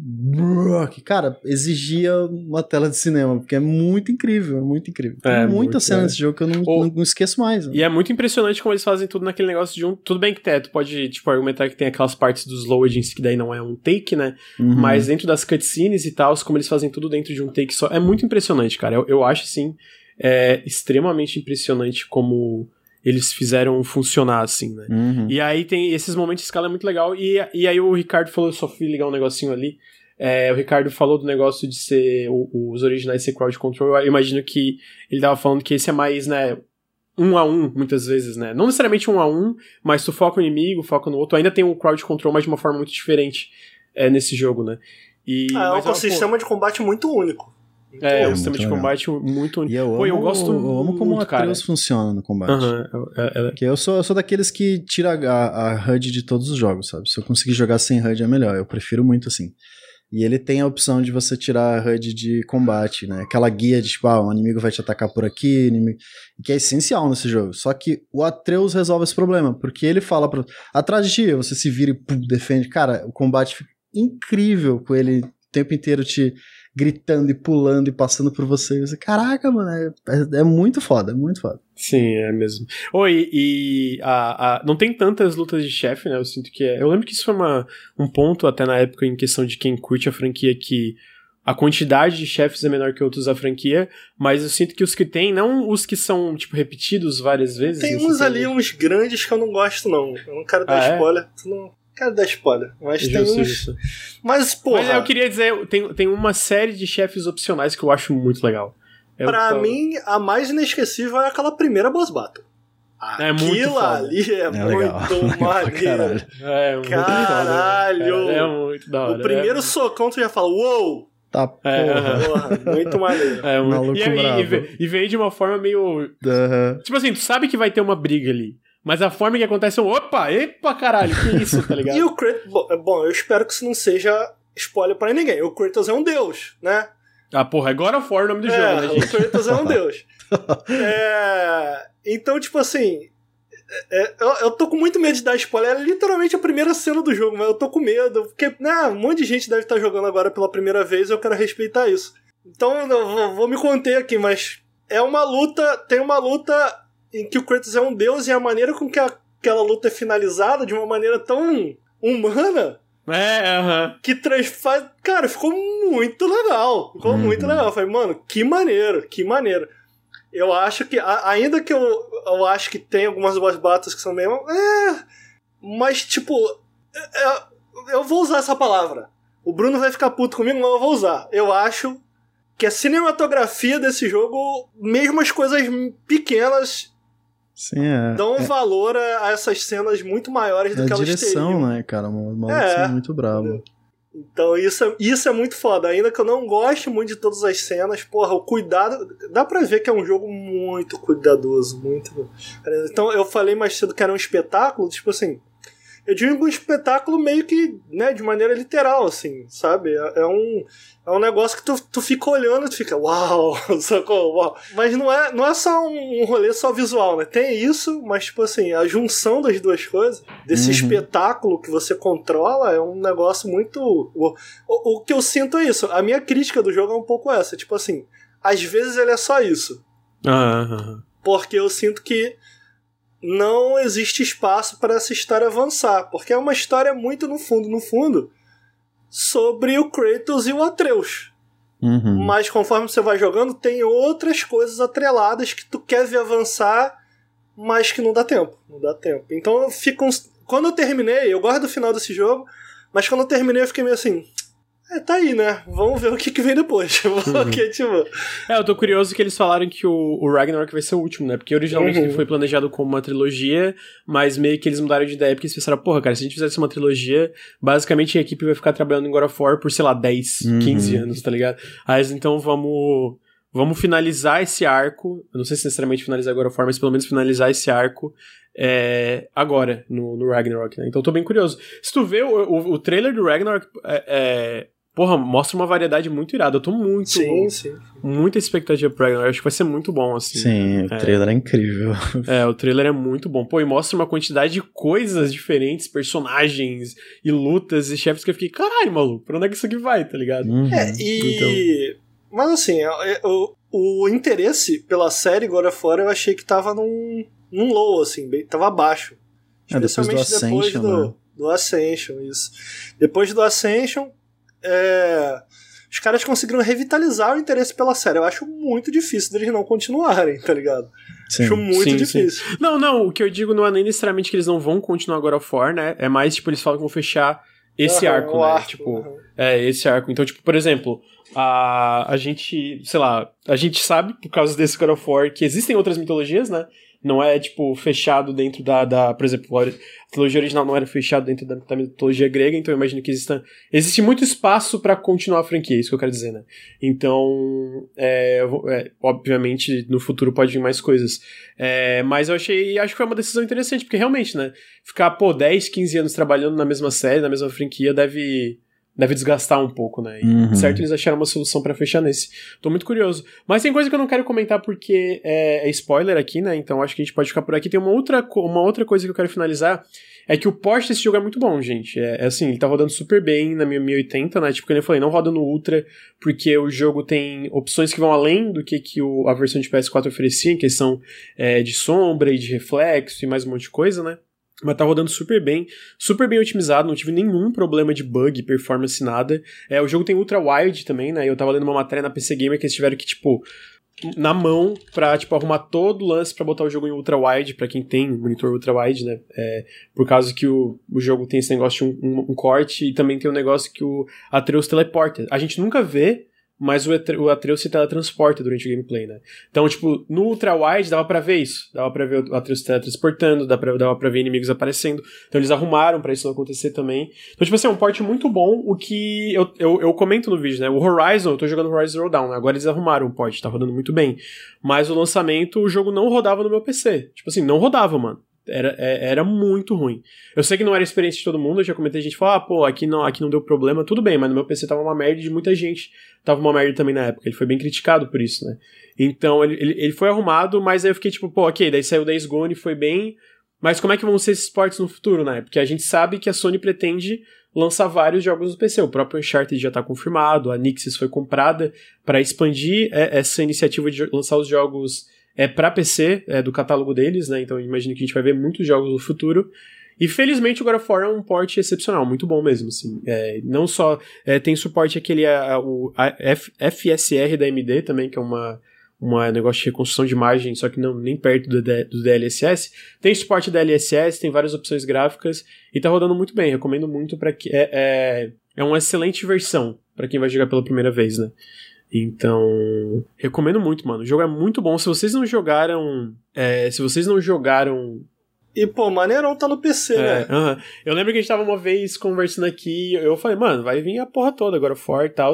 S3: que, cara, exigia uma tela de cinema, porque é muito incrível, é muito incrível. Tem é, muita cena é. nesse jogo que eu não, não, não esqueço mais. Né?
S1: E é muito impressionante como eles fazem tudo naquele negócio de um. Tudo bem que é, tu pode, tipo, argumentar que tem aquelas partes dos loadings que daí não é um take, né? Uhum. Mas dentro das cutscenes e tal, como eles fazem tudo dentro de um take só. É muito impressionante, cara. Eu, eu acho, assim, é extremamente impressionante como eles fizeram funcionar assim, né?
S3: Uhum.
S1: E aí tem esses momentos de escala é muito legal. E, e aí o Ricardo falou, eu só fui ligar um negocinho ali. É, o Ricardo falou do negócio de ser o, os originais ser crowd control. Eu imagino que ele tava falando que esse é mais, né, um a um, muitas vezes, né? Não necessariamente um a um, mas tu foca no inimigo, foca no outro. Ainda tem o crowd control, mas de uma forma muito diferente é, nesse jogo, né?
S2: E, ah, é um sistema de combate muito único.
S1: É, é um sistema de combate muito único.
S3: E eu, Pô, amo, eu gosto eu amo como o Atreus funciona no combate.
S1: Uhum, é, é,
S3: que eu sou, eu sou daqueles que tira a, a HUD de todos os jogos, sabe? Se eu conseguir jogar sem HUD é melhor. Eu prefiro muito assim. E ele tem a opção de você tirar a HUD de combate, né? Aquela guia de tipo, ah, um inimigo vai te atacar por aqui, inimigo... que é essencial nesse jogo. Só que o Atreus resolve esse problema, porque ele fala pra... atrás de ti, você se vira e pum, defende. Cara, o combate fica incrível com ele o tempo inteiro te gritando e pulando e passando por você. você caraca, mano, é, é, é, muito foda, é muito foda.
S1: Sim, é mesmo. Oi, e a, a, não tem tantas lutas de chefe, né? Eu sinto que é. Eu lembro que isso foi uma, um ponto até na época em questão de quem curte a franquia que a quantidade de chefes é menor que outros da franquia, mas eu sinto que os que tem, não os que são, tipo, repetidos várias vezes.
S2: Tem uns ali, uns grandes que eu não gosto, não. Eu não quero dar ah, é? spoiler. É? Não... Quero dar spoiler, mas justo, tem uns... Justo. Mas, porra... Mas
S1: eu queria dizer, tem, tem uma série de chefes opcionais que eu acho muito legal.
S2: Eu pra tô... mim, a mais inesquecível é aquela primeira boss battle. É Aquilo ali é, é muito [laughs] maneiro. É muito Caralho!
S1: É muito da hora.
S2: O primeiro é... socão tu já fala, uou! Wow!
S3: Tá é,
S2: porra. porra muito maneiro.
S1: É, Maluco e, e, e, veio de uma forma meio. Uhum. Tipo assim, tu sabe que vai ter uma briga ali. Mas a forma que acontece é um opa, epa, caralho, que isso, tá [laughs] ligado?
S2: e o Kratos. Bom, eu espero que isso não seja spoiler pra ninguém. O Kratos é um deus, né?
S1: Ah, porra, agora for o nome do é, jogo, né, gente?
S2: O Kratos é um deus. [laughs] é, então, tipo assim. É, eu, eu, tô com muito medo de dar spoiler. É literalmente a primeira cena do jogo, mas eu tô com medo. Porque, né, um monte de gente deve estar jogando agora pela primeira vez e eu quero respeitar isso. Então eu vou, vou me conter aqui, mas é uma luta. Tem uma luta em que o Kratos é um deus e a maneira com que a, aquela luta é finalizada de uma maneira tão humana.
S1: É. Uh -huh.
S2: Que transfaz. Cara, ficou muito legal. Ficou uhum. muito legal. Eu falei, mano, que maneiro, que maneiro. Eu acho que, ainda que eu, eu acho que tem algumas boas batas que são meio. É, mas, tipo, é, é, eu vou usar essa palavra. O Bruno vai ficar puto comigo, mas eu vou usar. Eu acho que a cinematografia desse jogo, mesmo as coisas pequenas,
S3: Sim, é.
S2: Dão é. valor a, a, essas cenas muito maiores do é que elas direção, teriam.
S3: né, cara? Uma, uma é. muito brava.
S2: Então isso é, isso é muito foda. Ainda que eu não goste muito de todas as cenas, porra, o cuidado. Dá pra ver que é um jogo muito cuidadoso, muito. Então eu falei mais cedo que era um espetáculo, tipo assim. Eu digo um espetáculo meio que, né, de maneira literal, assim, sabe? É, é um é um negócio que tu, tu fica olhando e tu fica, uau, [laughs] sacou? Uau. Mas não é, não é só um rolê só visual, né? Tem isso, mas, tipo assim, a junção das duas coisas, desse uhum. espetáculo que você controla, é um negócio muito. O, o, o, que eu sinto é isso. A minha crítica do jogo é um pouco essa. Tipo assim, às vezes ele é só isso.
S1: Uhum.
S2: Porque eu sinto que não existe espaço para essa história avançar. Porque é uma história muito no fundo, no fundo sobre o Kratos e o Atreus.
S3: Uhum.
S2: Mas conforme você vai jogando, tem outras coisas atreladas que tu quer ver avançar, mas que não dá tempo. Não dá tempo. Então fica uns... Quando eu terminei, eu gosto do final desse jogo, mas quando eu terminei eu fiquei meio assim. É, tá aí, né? Vamos ver o que, que vem depois. [laughs] Porque, tipo...
S1: É, eu tô curioso que eles falaram que o, o Ragnarok vai ser o último, né? Porque originalmente uhum. ele foi planejado como uma trilogia, mas meio que eles mudaram de ideia porque eles pensaram, porra, cara, se a gente fizesse uma trilogia, basicamente a equipe vai ficar trabalhando em God of War por, sei lá, 10, uhum. 15 anos, tá ligado? Aí então vamos vamos finalizar esse arco. Eu não sei se necessariamente finalizar agora of War, mas pelo menos finalizar esse arco é, agora, no, no Ragnarok, né? Então eu tô bem curioso. Se tu vê o, o, o trailer do Ragnarok, é, é, Porra, mostra uma variedade muito irada. Eu tô muito.
S2: Sim, sim.
S1: Muita expectativa pra Ragnarok. Acho que vai ser muito bom, assim.
S3: Sim, o é. trailer é incrível. [laughs]
S1: É, o trailer é muito bom. Pô, e mostra uma quantidade de coisas diferentes, personagens e lutas e chefes que eu fiquei, caralho, maluco, pra onde é que isso aqui vai, tá ligado?
S2: Uhum. É, e. Então... Mas assim, o, o interesse pela série agora fora eu achei que tava num, num low, assim, bem, tava baixo. Especialmente é, depois, do depois do, né? do Ascension, isso. Depois do Ascension, é, os caras conseguiram revitalizar o interesse pela série. Eu acho muito difícil deles não continuarem, tá ligado? Sim. Acho muito sim, difícil.
S1: Sim. Não, não, o que eu digo não é nem necessariamente que eles não vão continuar agora for, né? É mais, tipo, eles falam que vão fechar esse uhum, arco, né? Arco, tipo, uhum. é, esse arco. Então, tipo, por exemplo, a, a gente, sei lá, a gente sabe, por causa desse God of War, que existem outras mitologias, né? Não é, tipo, fechado dentro da, da por exemplo, a trilogia original não era fechado dentro da, da mitologia grega, então eu imagino que exista, existe muito espaço para continuar a franquia, é isso que eu quero dizer, né? Então, é, é, obviamente, no futuro pode vir mais coisas. É, mas eu achei, acho que foi uma decisão interessante, porque realmente, né, ficar, pô, 10, 15 anos trabalhando na mesma série, na mesma franquia, deve deve desgastar um pouco, né? E, uhum. certo, eles acharam uma solução para fechar nesse. Tô muito curioso. Mas tem coisa que eu não quero comentar porque é, é, spoiler aqui, né? Então acho que a gente pode ficar por aqui. Tem uma outra, uma outra coisa que eu quero finalizar. É que o Porsche desse jogo é muito bom, gente. É, é assim, ele tá rodando super bem na minha 1080, né? Tipo, como eu falei, não roda no Ultra, porque o jogo tem opções que vão além do que, que o, a versão de PS4 oferecia, em questão é, de sombra e de reflexo e mais um monte de coisa, né? Mas tá rodando super bem, super bem otimizado, não tive nenhum problema de bug, performance, nada. É, o jogo tem ultra wide também, né? Eu tava lendo uma matéria na PC Gamer que eles tiveram que, tipo, na mão pra, tipo, arrumar todo o lance para botar o jogo em ultra wide, para quem tem monitor ultra wide, né? É, por causa que o, o jogo tem esse negócio de um, um, um corte e também tem um negócio que o Atreus teleporta. A gente nunca vê mas o Atreus se teletransporta durante o gameplay, né? Então, tipo, no Ultra Wide dava pra ver isso. Dava pra ver o Atreus se teletransportando, dava pra, dava pra ver inimigos aparecendo. Então eles arrumaram para isso não acontecer também. Então, tipo assim, é um porte muito bom. O que eu, eu, eu, comento no vídeo, né? O Horizon, eu tô jogando Horizon Zero Dawn, né? agora eles arrumaram o porte, tá rodando muito bem. Mas o lançamento, o jogo não rodava no meu PC. Tipo assim, não rodava, mano. Era, é, era muito ruim. Eu sei que não era experiência de todo mundo, eu já comentei a gente falar, ah, pô, aqui não, aqui não deu problema, tudo bem, mas no meu PC tava uma merda de muita gente. Tava uma merda também na época, ele foi bem criticado por isso, né? Então ele, ele, ele foi arrumado, mas aí eu fiquei tipo, pô, ok, daí saiu Days Gone, foi bem. Mas como é que vão ser esses ports no futuro, né? Porque a gente sabe que a Sony pretende lançar vários jogos no PC. O próprio Uncharted já está confirmado, a Nixis foi comprada para expandir essa iniciativa de lançar os jogos é para PC, é do catálogo deles, né? Então imagino que a gente vai ver muitos jogos no futuro. E felizmente o God of War é um port excepcional, muito bom mesmo, assim. É, não só é, tem suporte aquele a, o a F, FSR da AMD também, que é uma uma negócio de reconstrução de imagem, só que não nem perto do, do DLSS. Tem suporte DLSS, tem várias opções gráficas e tá rodando muito bem. Recomendo muito para que é, é, é uma excelente versão para quem vai jogar pela primeira vez, né? Então, recomendo muito, mano. O jogo é muito bom. Se vocês não jogaram. É, se vocês não jogaram.
S2: E, pô, maneirão tá no PC, é, né? Uh
S1: -huh. Eu lembro que a gente tava uma vez conversando aqui. Eu falei, mano, vai vir a porra toda agora, For e tal.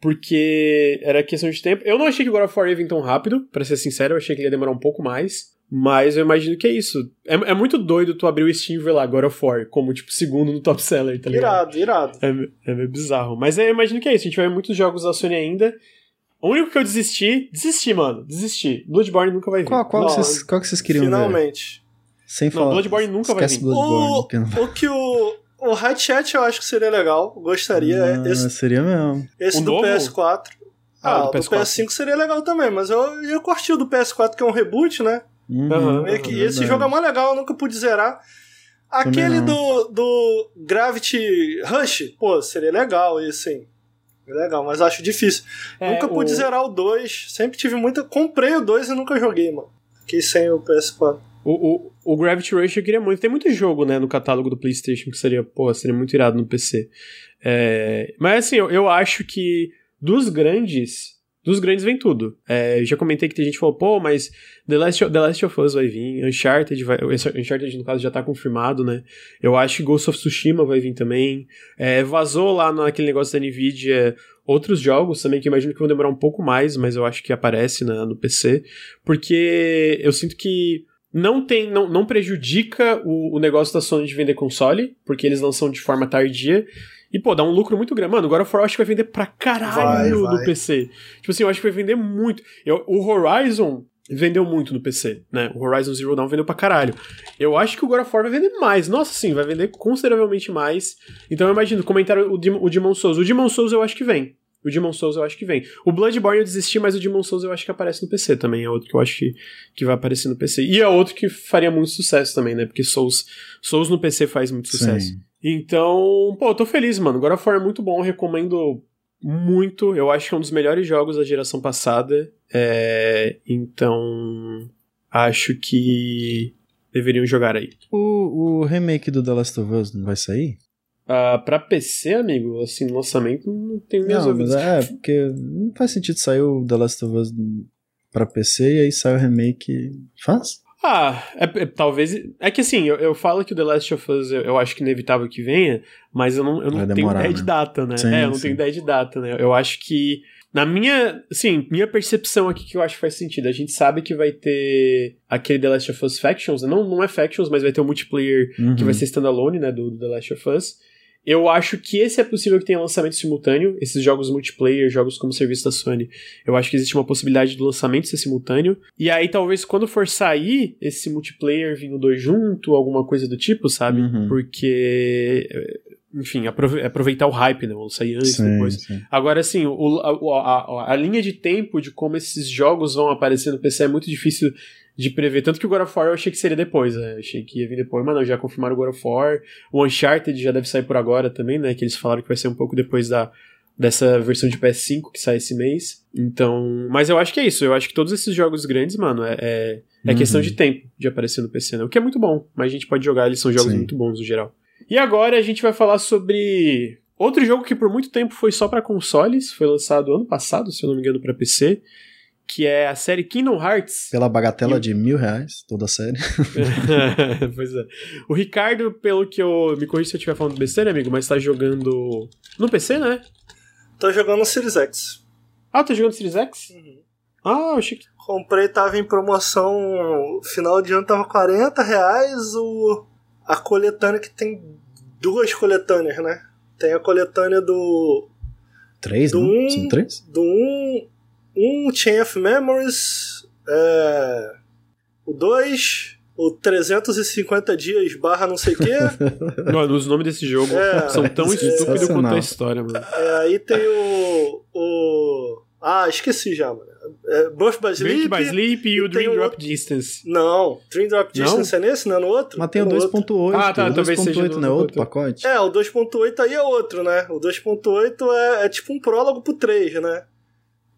S1: Porque era questão de tempo. Eu não achei que o God of War ia vir tão rápido, para ser sincero. Eu achei que ele ia demorar um pouco mais. Mas eu imagino que é isso. É, é muito doido tu abrir o Steam e ver lá God of War como, tipo, segundo no top seller, tá ligado?
S2: Irado, irado.
S1: É, é meio bizarro. Mas eu imagino que é isso. A gente vai ver muitos jogos da Sony ainda. O único que eu desisti, desisti, mano. Desisti. Bloodborne nunca vai vir.
S3: Qual, qual, que, vocês, qual que vocês queriam
S2: Finalmente. ver? Finalmente.
S3: Sem falar. Não,
S1: Bloodborne nunca vai vir.
S2: Bloodborne, o, o que o, o Chat eu acho que seria legal. Gostaria.
S3: Ah, esse, seria mesmo.
S2: Esse o do novo? PS4. Ah, ah do, PS4. do PS5 seria legal também, mas eu, eu curti o do PS4, que é um reboot, né?
S3: Uhum,
S2: é que, esse jogo é mais legal, eu nunca pude zerar. Aquele do, do Gravity Rush, pô, seria legal esse, hein? Legal, mas acho difícil. É, nunca pude o... zerar o 2, sempre tive muita. Comprei o 2 e nunca joguei, mano. Fiquei sem o PS4.
S1: O, o, o Gravity Rush eu queria muito. Tem muito jogo, né, no catálogo do PlayStation que seria, pô, seria muito irado no PC. É, mas assim, eu, eu acho que dos grandes, dos grandes vem tudo. É, já comentei que tem gente que falou, pô, mas The Last, of, The Last of Us vai vir, Uncharted, vai, Uncharted no caso já tá confirmado, né? Eu acho que Ghost of Tsushima vai vir também. É, vazou lá naquele negócio da Nvidia outros jogos também que imagino que vão demorar um pouco mais, mas eu acho que aparece no PC, porque eu sinto que não tem, não, não prejudica o, o negócio da Sony de vender console, porque eles lançam de forma tardia. E, pô, dá um lucro muito grande. Mano, agora o For acho que vai vender pra caralho vai, vai. no PC. Tipo assim, eu acho que vai vender muito. Eu, o Horizon vendeu muito no PC, né? O Horizon Zero Dawn vendeu pra caralho. Eu acho que o God of War vai vender mais. Nossa, sim, vai vender consideravelmente mais. Então eu imagino, comentaram o, Dim, o Demon Souls. O Demon Souls eu acho que vem. O Demon Souls eu acho que vem. O Bloodborne eu desisti, mas o Demon Souls eu acho que aparece no PC também. É outro que eu acho que, que vai aparecer no PC. E é outro que faria muito sucesso também, né? Porque Souls, Souls no PC faz muito sucesso. Sim. Então, pô, eu tô feliz, mano. God of War é muito bom, recomendo muito. Eu acho que é um dos melhores jogos da geração passada. É, então, acho que deveriam jogar aí.
S3: O, o remake do The Last of Us não vai sair?
S1: Uh, pra PC, amigo, assim, no lançamento não tem
S3: minhas não, mas É, porque não faz sentido sair o The Last of Us pra PC e aí sai o remake. Faz?
S1: Ah, é, é, talvez. É que assim, eu, eu, falo que o The Last of Us eu, eu, acho que inevitável que venha, mas eu não, eu não tenho ideia né? de data, né? Sim, é, eu não sim. tenho ideia de data, né? Eu acho que. Na minha, assim, minha percepção aqui que eu acho que faz sentido. A gente sabe que vai ter aquele The Last of Us Factions, não, não é Factions, mas vai ter o um multiplayer uhum. que vai ser standalone, né, do, do The Last of Us. Eu acho que esse é possível que tenha lançamento simultâneo, esses jogos multiplayer, jogos como serviço da Sony. Eu acho que existe uma possibilidade do lançamento ser simultâneo. E aí, talvez, quando for sair esse multiplayer vindo dois junto, alguma coisa do tipo, sabe? Uhum. Porque enfim, aproveitar o hype, né? Vão sair antes, sim, depois. Sim. Agora, assim, o, a, a, a, linha de tempo de como esses jogos vão aparecer no PC é muito difícil de prever. Tanto que o God of War eu achei que seria depois, né? Achei que ia vir depois, mas não, já confirmaram o God of War. O Uncharted já deve sair por agora também, né? Que eles falaram que vai ser um pouco depois da, dessa versão de PS5 que sai esse mês. Então, mas eu acho que é isso. Eu acho que todos esses jogos grandes, mano, é, é, é uhum. questão de tempo de aparecer no PC, né? O que é muito bom, mas a gente pode jogar, eles são jogos Sim. muito bons no geral. E agora a gente vai falar sobre outro jogo que por muito tempo foi só para consoles, foi lançado ano passado, se eu não me engano, para PC, que é a série Kingdom Hearts.
S3: Pela bagatela de mil reais, toda a série. [laughs]
S1: pois é. O Ricardo, pelo que eu. Me corrija se eu estiver falando besteira, amigo, mas tá jogando. No PC, né?
S2: Tô jogando no Series X.
S1: Ah, tá jogando Series X? Uhum. Ah, achei que.
S2: Comprei, tava em promoção. Final de ano tava 40 reais. O, a coletânea que tem duas coletâneas, né? Tem a coletânea do.
S3: Três,
S2: do
S3: não? Um, São três?
S2: Do um um Chain of Memories, é, o 2, o 350 dias barra não sei o quê. [laughs]
S1: Mano, os nomes desse jogo é, são tão é, estúpidos quanto a história, mano.
S2: É, aí tem o, o... Ah, esqueci já, mano. É, Birth by Sleep.
S1: by Sleep e o Dream Drop Distance.
S2: Não, Dream Drop Distance não? é nesse, não é no outro?
S3: Mas tem o 2.8.
S1: Ah, tá, talvez seja 2.8
S3: não é outro pacote?
S2: É, o 2.8 aí é outro, né? O 2.8 é, é tipo um prólogo pro 3, né?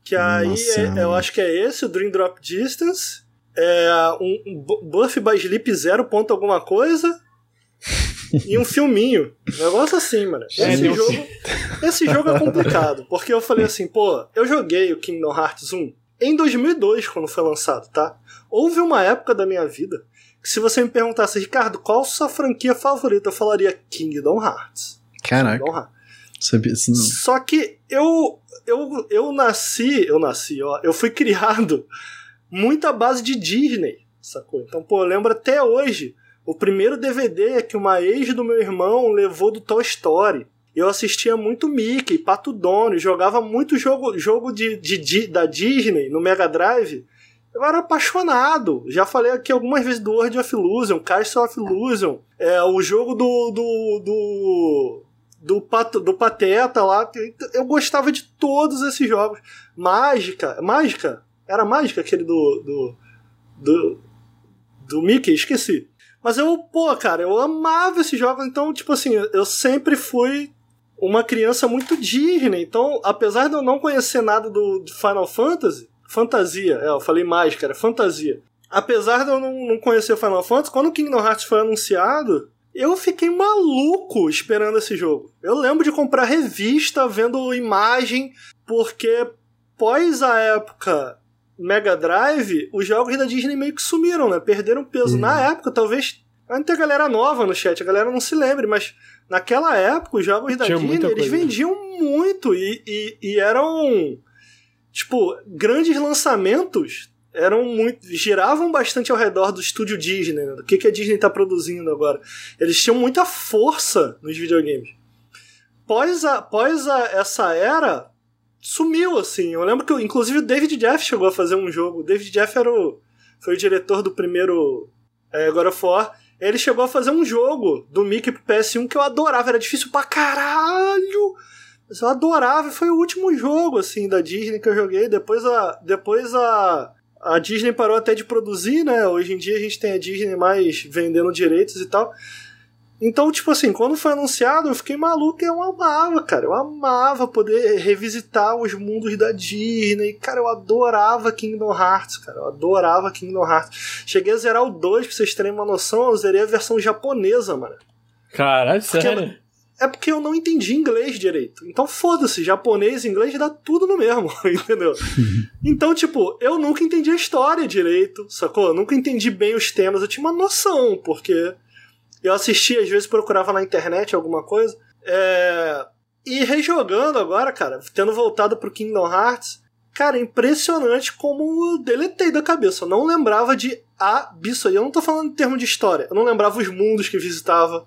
S2: Que aí é, eu acho que é esse, o Dream Drop Distance. É um, um Buff by Sleep zero ponto alguma coisa. [laughs] e um filminho. Um negócio assim, mano. É, esse, jogo, esse jogo é complicado. Porque eu falei assim, pô, eu joguei o Kingdom Hearts 1 em 2002, quando foi lançado, tá? Houve uma época da minha vida que se você me perguntasse, Ricardo, qual sua franquia favorita? Eu falaria Kingdom Hearts.
S3: Caraca. Kingdom Hearts. Sabia isso não.
S2: Só que eu, eu, eu nasci, eu nasci, ó, eu fui [laughs] criado muito à base de Disney, sacou? Então, pô, eu lembro até hoje, o primeiro DVD que uma ex do meu irmão levou do Toy Story. Eu assistia muito Mickey, Pato Donald, jogava muito jogo, jogo de, de, de, da Disney no Mega Drive. Eu era apaixonado. Já falei aqui algumas vezes do World of Illusion, Castle of Illusion, é, o jogo do, do, do do, Pat, do Pateta lá. Eu gostava de todos esses jogos. Mágica. Mágica? Era Mágica aquele do. do. do, do Mickey? Esqueci. Mas eu, pô, cara, eu amava esses jogos. Então, tipo assim, eu sempre fui uma criança muito Disney. Então, apesar de eu não conhecer nada do, do Final Fantasy. Fantasia, é, eu falei mágica, era fantasia. Apesar de eu não, não conhecer Final Fantasy, quando o Kingdom Hearts foi anunciado, eu fiquei maluco esperando esse jogo. Eu lembro de comprar revista, vendo imagem, porque pós a época Mega Drive, os jogos da Disney meio que sumiram, né? Perderam peso. Uhum. Na época, talvez. Ainda tem galera nova no chat, a galera não se lembre, mas naquela época, os jogos da Tinha Disney, eles vendiam muito e, e, e eram. Tipo, grandes lançamentos eram muito giravam bastante ao redor do estúdio Disney, né? do que, que a Disney está produzindo agora. Eles tinham muita força nos videogames. Pós, a, pós a, essa era, sumiu, assim. Eu lembro que, inclusive, o David Jeff chegou a fazer um jogo. O David Jeff era o, foi o diretor do primeiro é, God of War. Ele chegou a fazer um jogo do Mickey pro PS1 que eu adorava. Era difícil pra caralho! Mas eu adorava. Foi o último jogo, assim, da Disney que eu joguei. Depois a... Depois a a Disney parou até de produzir, né? Hoje em dia a gente tem a Disney mais vendendo direitos e tal. Então, tipo assim, quando foi anunciado, eu fiquei maluco e eu amava, cara. Eu amava poder revisitar os mundos da Disney. Cara, eu adorava Kingdom Hearts, cara. Eu adorava Kingdom Hearts. Cheguei a zerar o 2, pra vocês terem uma noção, eu zerei a versão japonesa, mano.
S1: Caralho, sério?
S2: é porque eu não entendi inglês direito. Então foda-se, japonês e inglês dá tudo no mesmo, [laughs] entendeu? [laughs] então, tipo, eu nunca entendi a história direito, sacou? Eu nunca entendi bem os temas, eu tinha uma noção, porque eu assistia, às vezes procurava na internet alguma coisa. É... E rejogando agora, cara, tendo voltado pro Kingdom Hearts, cara, impressionante como eu deletei da cabeça. Eu não lembrava de absurdo. E eu não tô falando em termos de história, eu não lembrava os mundos que visitava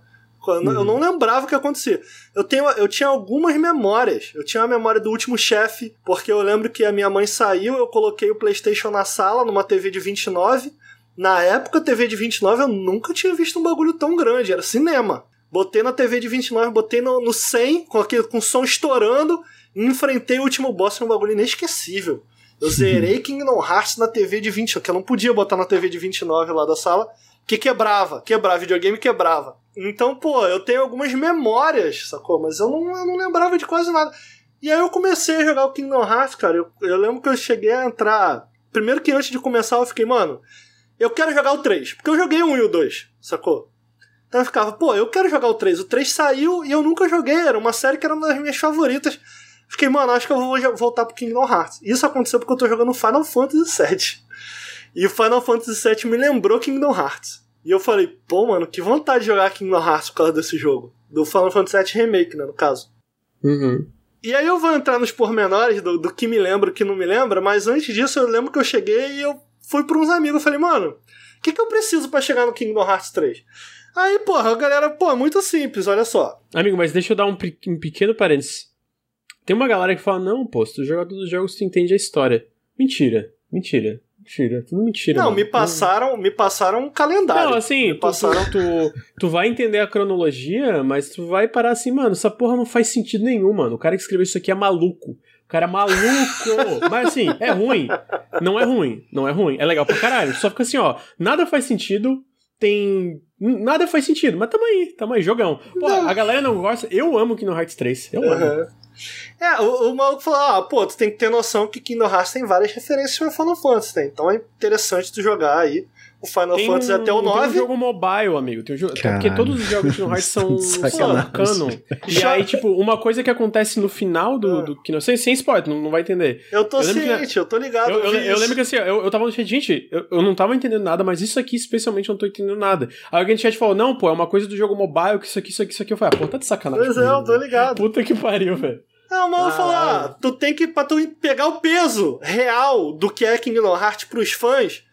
S2: eu, não, eu não lembrava o que acontecia. Eu, tenho, eu tinha algumas memórias. Eu tinha a memória do último chefe, porque eu lembro que a minha mãe saiu, eu coloquei o PlayStation na sala, numa TV de 29. Na época, TV de 29, eu nunca tinha visto um bagulho tão grande, era cinema. Botei na TV de 29, botei no, no 100, com, aquele, com o som estourando, e enfrentei o último boss, um bagulho inesquecível. Eu zerei [laughs] Kingdom Hearts na TV de 29, que eu não podia botar na TV de 29 lá da sala, que quebrava, quebrava, videogame quebrava. Então, pô, eu tenho algumas memórias, sacou? Mas eu não, eu não lembrava de quase nada. E aí eu comecei a jogar o Kingdom Hearts, cara. Eu, eu lembro que eu cheguei a entrar. Primeiro que antes de começar eu fiquei, mano, eu quero jogar o 3. Porque eu joguei o 1 e o 2, sacou? Então eu ficava, pô, eu quero jogar o 3. O 3 saiu e eu nunca joguei. Era uma série que era uma das minhas favoritas. Fiquei, mano, acho que eu vou voltar pro Kingdom Hearts. Isso aconteceu porque eu tô jogando Final Fantasy VII. E o Final Fantasy VII me lembrou Kingdom Hearts. E eu falei, pô, mano, que vontade de jogar Kingdom Hearts por causa desse jogo. Do Final Fantasy VII Remake, né, no caso.
S1: Uhum.
S2: E aí eu vou entrar nos pormenores do, do que me lembra e o que não me lembra, mas antes disso eu lembro que eu cheguei e eu fui pra uns amigos. Eu falei, mano, o que, que eu preciso para chegar no Kingdom Hearts 3? Aí, porra, a galera, pô, é muito simples, olha só.
S1: Amigo, mas deixa eu dar um, um pequeno parênteses. Tem uma galera que fala, não, pô, se tu joga todos os jogos, tu entende a história. Mentira, mentira. Mentira, tudo mentira.
S2: Não,
S1: mano.
S2: me passaram, me passaram um calendário.
S1: Não, assim, tu, passaram... tu, tu, vai entender a cronologia, mas tu vai parar assim, mano, essa porra não faz sentido nenhum, mano. O cara que escreveu isso aqui é maluco. Cara é maluco. mas assim, é ruim. Não é ruim. Não é ruim. É legal pra caralho. Só fica assim, ó. Nada faz sentido tem. Nada faz sentido, mas tamo aí, tamo aí, jogão. Pô, a galera não gosta. Eu amo Kingdom Hearts 3. Eu amo. Uhum.
S2: É, o, o maluco falou: ah, pô, tu tem que ter noção que Kingdom Hearts tem várias referências pra Final Fantasy, né? Então é interessante tu jogar aí o Final tem Fantasy um, até o 9.
S1: Tem um jogo mobile, amigo. Tem um jogo, porque todos os jogos de Kingdom Hearts são, [laughs] são canon. E aí, tipo, uma coisa que acontece no final do, ah. do Kingdom sem, sem spoiler, não, não vai entender.
S2: Eu tô eu ciente, que, eu tô ligado.
S1: Eu, eu, eu, lembro que assim, eu, eu tava no chat, gente, eu, eu não tava entendendo nada, mas isso aqui especialmente eu não tô entendendo nada. Aí alguém no chat falou, não, pô, é uma coisa do jogo mobile, que isso aqui, isso aqui, isso aqui. Eu falei, ah, pô, tá de sacanagem.
S2: Pois é, eu tô ligado.
S1: Puta que pariu, velho.
S2: Não, mas ah, falou, ah, tu tem que, pra tu pegar o peso real do que é Kingdom Hearts pros fãs,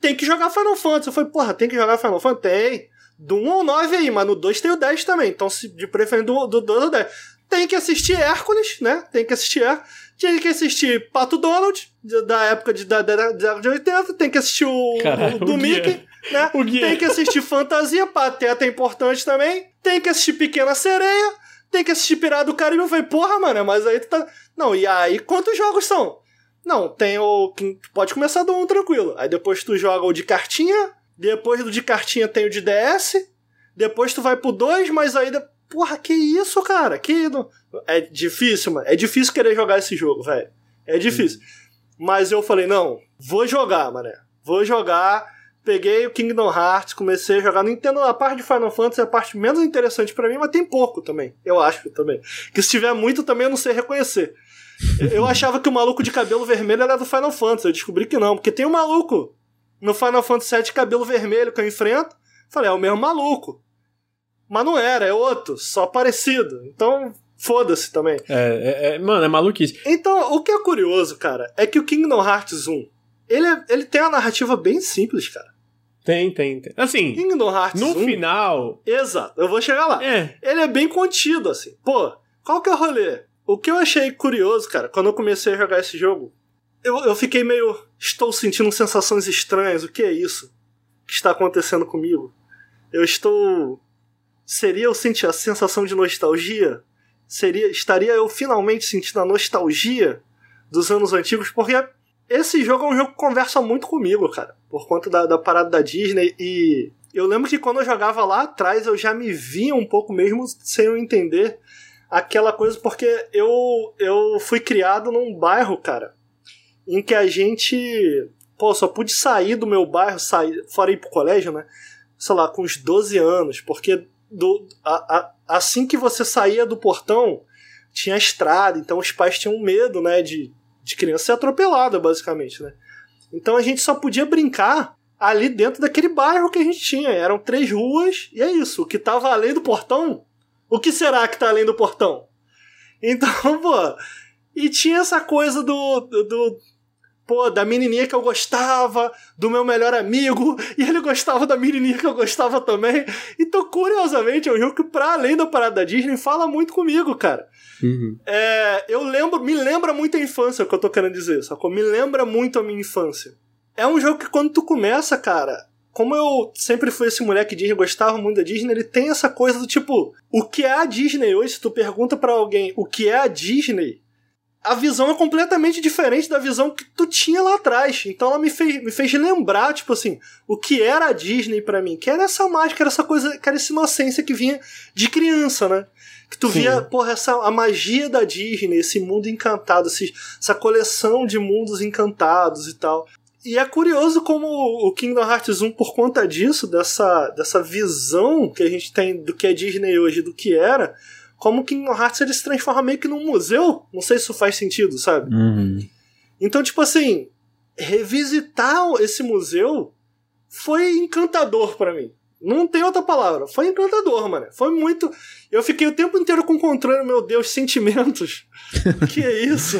S2: tem que jogar Final Fantasy. Eu falei, porra, tem que jogar Final Fantasy? Tem. Do 1 ao 9 aí, mas no 2 tem o 10 também. Então, se de preferência do, do 2 ao 10. Tem que assistir Hércules, né? Tem que assistir Hércules. Tem que assistir Pato Donald, da época de, da, da, da, de 80. Tem que assistir o, Caralho, o do o Mickey. Né? Tem que assistir Fantasia, Pateta é importante também. Tem que assistir Pequena Sereia. Tem que assistir Pirata do Caribe. Eu falei, porra, mano, mas aí tu tá. Não, e aí quantos jogos são? Não, tem o. Pode começar do 1 tranquilo. Aí depois tu joga o de cartinha. Depois do de cartinha tem o de DS. Depois tu vai pro 2, mas aí. Porra, que isso, cara? Que. É difícil, mano. É difícil querer jogar esse jogo, velho. É difícil. Mas eu falei, não, vou jogar, mané. Vou jogar. Peguei o Kingdom Hearts, comecei a jogar. Não entendo a parte de Final Fantasy, é a parte menos interessante para mim, mas tem pouco também. Eu acho também. Que se tiver muito também eu não sei reconhecer. Eu achava que o maluco de cabelo vermelho era do Final Fantasy. Eu descobri que não, porque tem um maluco no Final Fantasy VII cabelo vermelho que eu enfrento. Falei, é o mesmo maluco. Mas não era, é outro, só parecido. Então, foda-se também.
S1: É, é, é, mano, é maluquice.
S2: Então, o que é curioso, cara, é que o Kingdom Hearts 1, ele, é, ele tem uma narrativa bem simples, cara.
S1: Tem, tem, tem. Assim,
S2: Kingdom Hearts
S1: no
S2: 1,
S1: final...
S2: Exato, eu vou chegar lá.
S1: É.
S2: Ele é bem contido, assim. Pô, qual que é o rolê? O que eu achei curioso, cara, quando eu comecei a jogar esse jogo, eu, eu fiquei meio. Estou sentindo sensações estranhas. O que é isso que está acontecendo comigo? Eu estou. Seria eu sentir a sensação de nostalgia? Seria, estaria eu finalmente sentindo a nostalgia dos anos antigos? Porque esse jogo é um jogo que conversa muito comigo, cara, por conta da, da parada da Disney. E eu lembro que quando eu jogava lá atrás eu já me via um pouco mesmo sem eu entender aquela coisa, porque eu, eu fui criado num bairro, cara, em que a gente. Pô, só pude sair do meu bairro, sair, fora ir pro colégio, né? Sei lá, com uns 12 anos, porque do, a, a, assim que você saía do portão, tinha estrada, então os pais tinham medo, né, de, de criança ser atropelada, basicamente, né? Então a gente só podia brincar ali dentro daquele bairro que a gente tinha. Eram três ruas, e é isso. O que tava além do portão o que será que tá além do portão? Então, [laughs] pô. E tinha essa coisa do, do, do pô, da menininha que eu gostava, do meu melhor amigo, [laughs] e ele gostava da menininha que eu gostava também. Então, curiosamente, é um jogo que, pra além da parada da Disney, fala muito comigo, cara.
S1: Uhum.
S2: É, eu lembro, me lembra muito a infância, é o que eu tô querendo dizer, sacou? Me lembra muito a minha infância. É um jogo que quando tu começa, cara, como eu sempre fui esse moleque Disney, gostava muito da Disney, ele tem essa coisa do tipo, o que é a Disney hoje? Se tu pergunta para alguém o que é a Disney, a visão é completamente diferente da visão que tu tinha lá atrás. Então ela me fez, me fez lembrar, tipo assim, o que era a Disney para mim, que era essa mágica, essa coisa, que era essa inocência que vinha de criança, né? Que tu Sim. via, porra, essa, a magia da Disney, esse mundo encantado, esse, essa coleção de mundos encantados e tal. E é curioso como o Kingdom Hearts 1, por conta disso, dessa, dessa visão que a gente tem do que é Disney hoje, do que era, como Kingdom Hearts ele se transforma meio que num museu. Não sei se isso faz sentido, sabe?
S3: Uhum.
S2: Então, tipo assim, revisitar esse museu foi encantador para mim. Não tem outra palavra. Foi encantador, mano. Foi muito. Eu fiquei o tempo inteiro com controle, meu Deus, sentimentos. [laughs] que é isso?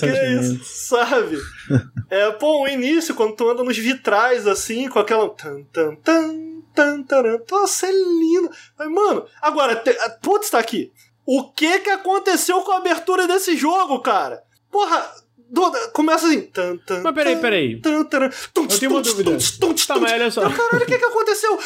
S2: que é isso, sabe? [laughs] É, pô, o início, quando tu anda nos vitrais assim, com aquela. Tan, tan, tan, tan, tan, Nossa, é lindo. Mas, mano, agora, te... putz, tá aqui. O que que aconteceu com a abertura desse jogo, cara? Porra, do, começa assim. Tan, tan,
S1: mas peraí, peraí.
S2: Tan, tan, tum,
S1: eu tenho uma dúvida. Tum, tá, mas olha só.
S2: Caralho, o que que aconteceu?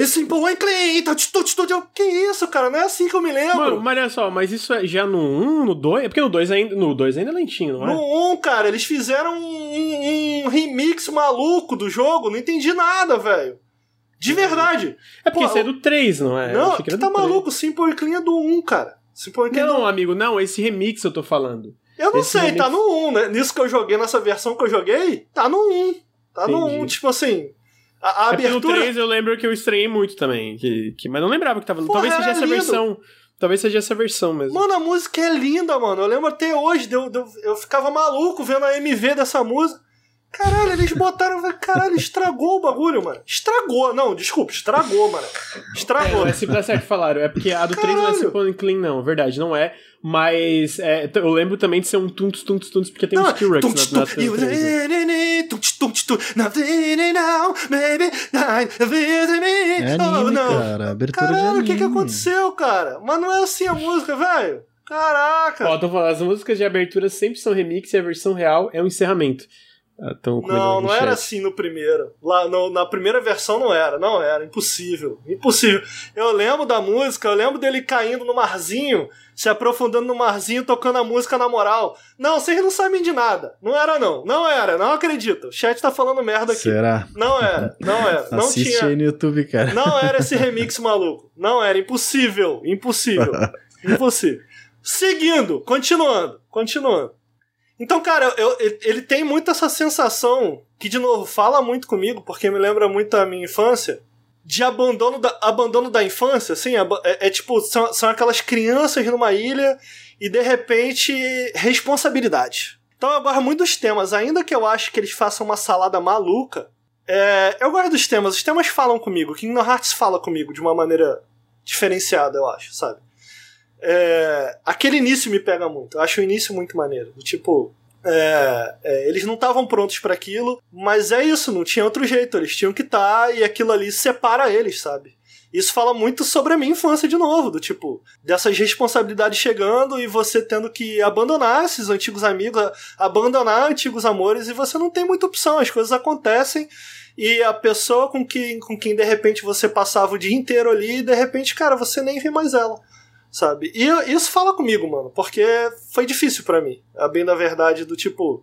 S2: Esse Simple and Clean. Que isso, cara? Não é assim que eu me lembro.
S1: Mano, mas olha só, mas isso é já no 1, no 2? É porque no 2 ainda, no 2 ainda é lentinho, não é?
S2: No 1, cara, eles fizeram um, um remix maluco do jogo. Não entendi nada, velho. De verdade.
S1: É porque Pô, isso é do 3, não é?
S2: Não, que tá maluco. Simple Clean é do 1, cara. Simple
S1: Clean Não, do... amigo, não. Esse remix eu tô falando.
S2: Eu não Esse sei, remix... tá no 1, né? Nisso que eu joguei, nessa versão que eu joguei, tá no 1. Tá Entendi. no 1, tipo assim. A, a é abertura.
S1: No 3 eu lembro que eu estranhei muito também. Que, que, mas não lembrava que tava. Porra, Talvez seja essa lindo. versão. Talvez seja essa versão mesmo.
S2: Mano, a música é linda, mano. Eu lembro até hoje, eu, eu, eu ficava maluco vendo a MV dessa música. Caralho, eles botaram. Caralho, estragou o bagulho, mano. Estragou. Não, desculpa, estragou, mano. Estragou. É,
S1: não é simples que falaram. É porque a do 3 não é simple clean, não. Verdade, não é. Mas é, eu lembro também de ser um tuntos, tuntos, tuntos, porque tem não, um skill Rex na, na 3.
S3: É anime, cara. Abertura
S2: Caralho,
S3: de anime.
S2: o que que aconteceu, cara? Mas não é assim a música, velho. Caraca!
S1: Ó, tô falando, as músicas de abertura sempre são remix e a versão real é um encerramento.
S2: Ah, não, não era assim no primeiro. Lá no, na primeira versão não era, não era, impossível, impossível. Eu lembro da música, eu lembro dele caindo no marzinho, se aprofundando no marzinho, tocando a música na moral. Não, vocês não sabem de nada. Não era não, não era, não acredito. O chat tá falando merda aqui.
S3: Será?
S2: Não era, não era, não
S3: Assiste
S2: tinha.
S3: aí no YouTube, cara.
S2: Não era esse remix maluco. Não era, impossível, impossível, [laughs] impossível. Seguindo, continuando, continuando. Então, cara, eu, ele tem muito essa sensação que, de novo, fala muito comigo, porque me lembra muito a minha infância, de abandono da, abandono da infância, assim, é, é, tipo, são, são aquelas crianças numa ilha e, de repente, responsabilidade. Então eu gosto muito dos temas, ainda que eu acho que eles façam uma salada maluca, é, eu gosto dos temas, os temas falam comigo, Kingdom Hearts fala comigo de uma maneira diferenciada, eu acho, sabe? É, aquele início me pega muito. Eu acho o início muito maneiro. Tipo, é, é, eles não estavam prontos para aquilo, mas é isso, não tinha outro jeito. Eles tinham que estar tá, e aquilo ali separa eles, sabe? Isso fala muito sobre a minha infância de novo, do tipo, dessas responsabilidades chegando e você tendo que abandonar esses antigos amigos, abandonar antigos amores e você não tem muita opção, as coisas acontecem e a pessoa com quem, com quem de repente você passava o dia inteiro ali, de repente, cara, você nem vê mais ela sabe? E isso fala comigo, mano, porque foi difícil para mim, a bem da verdade, do tipo,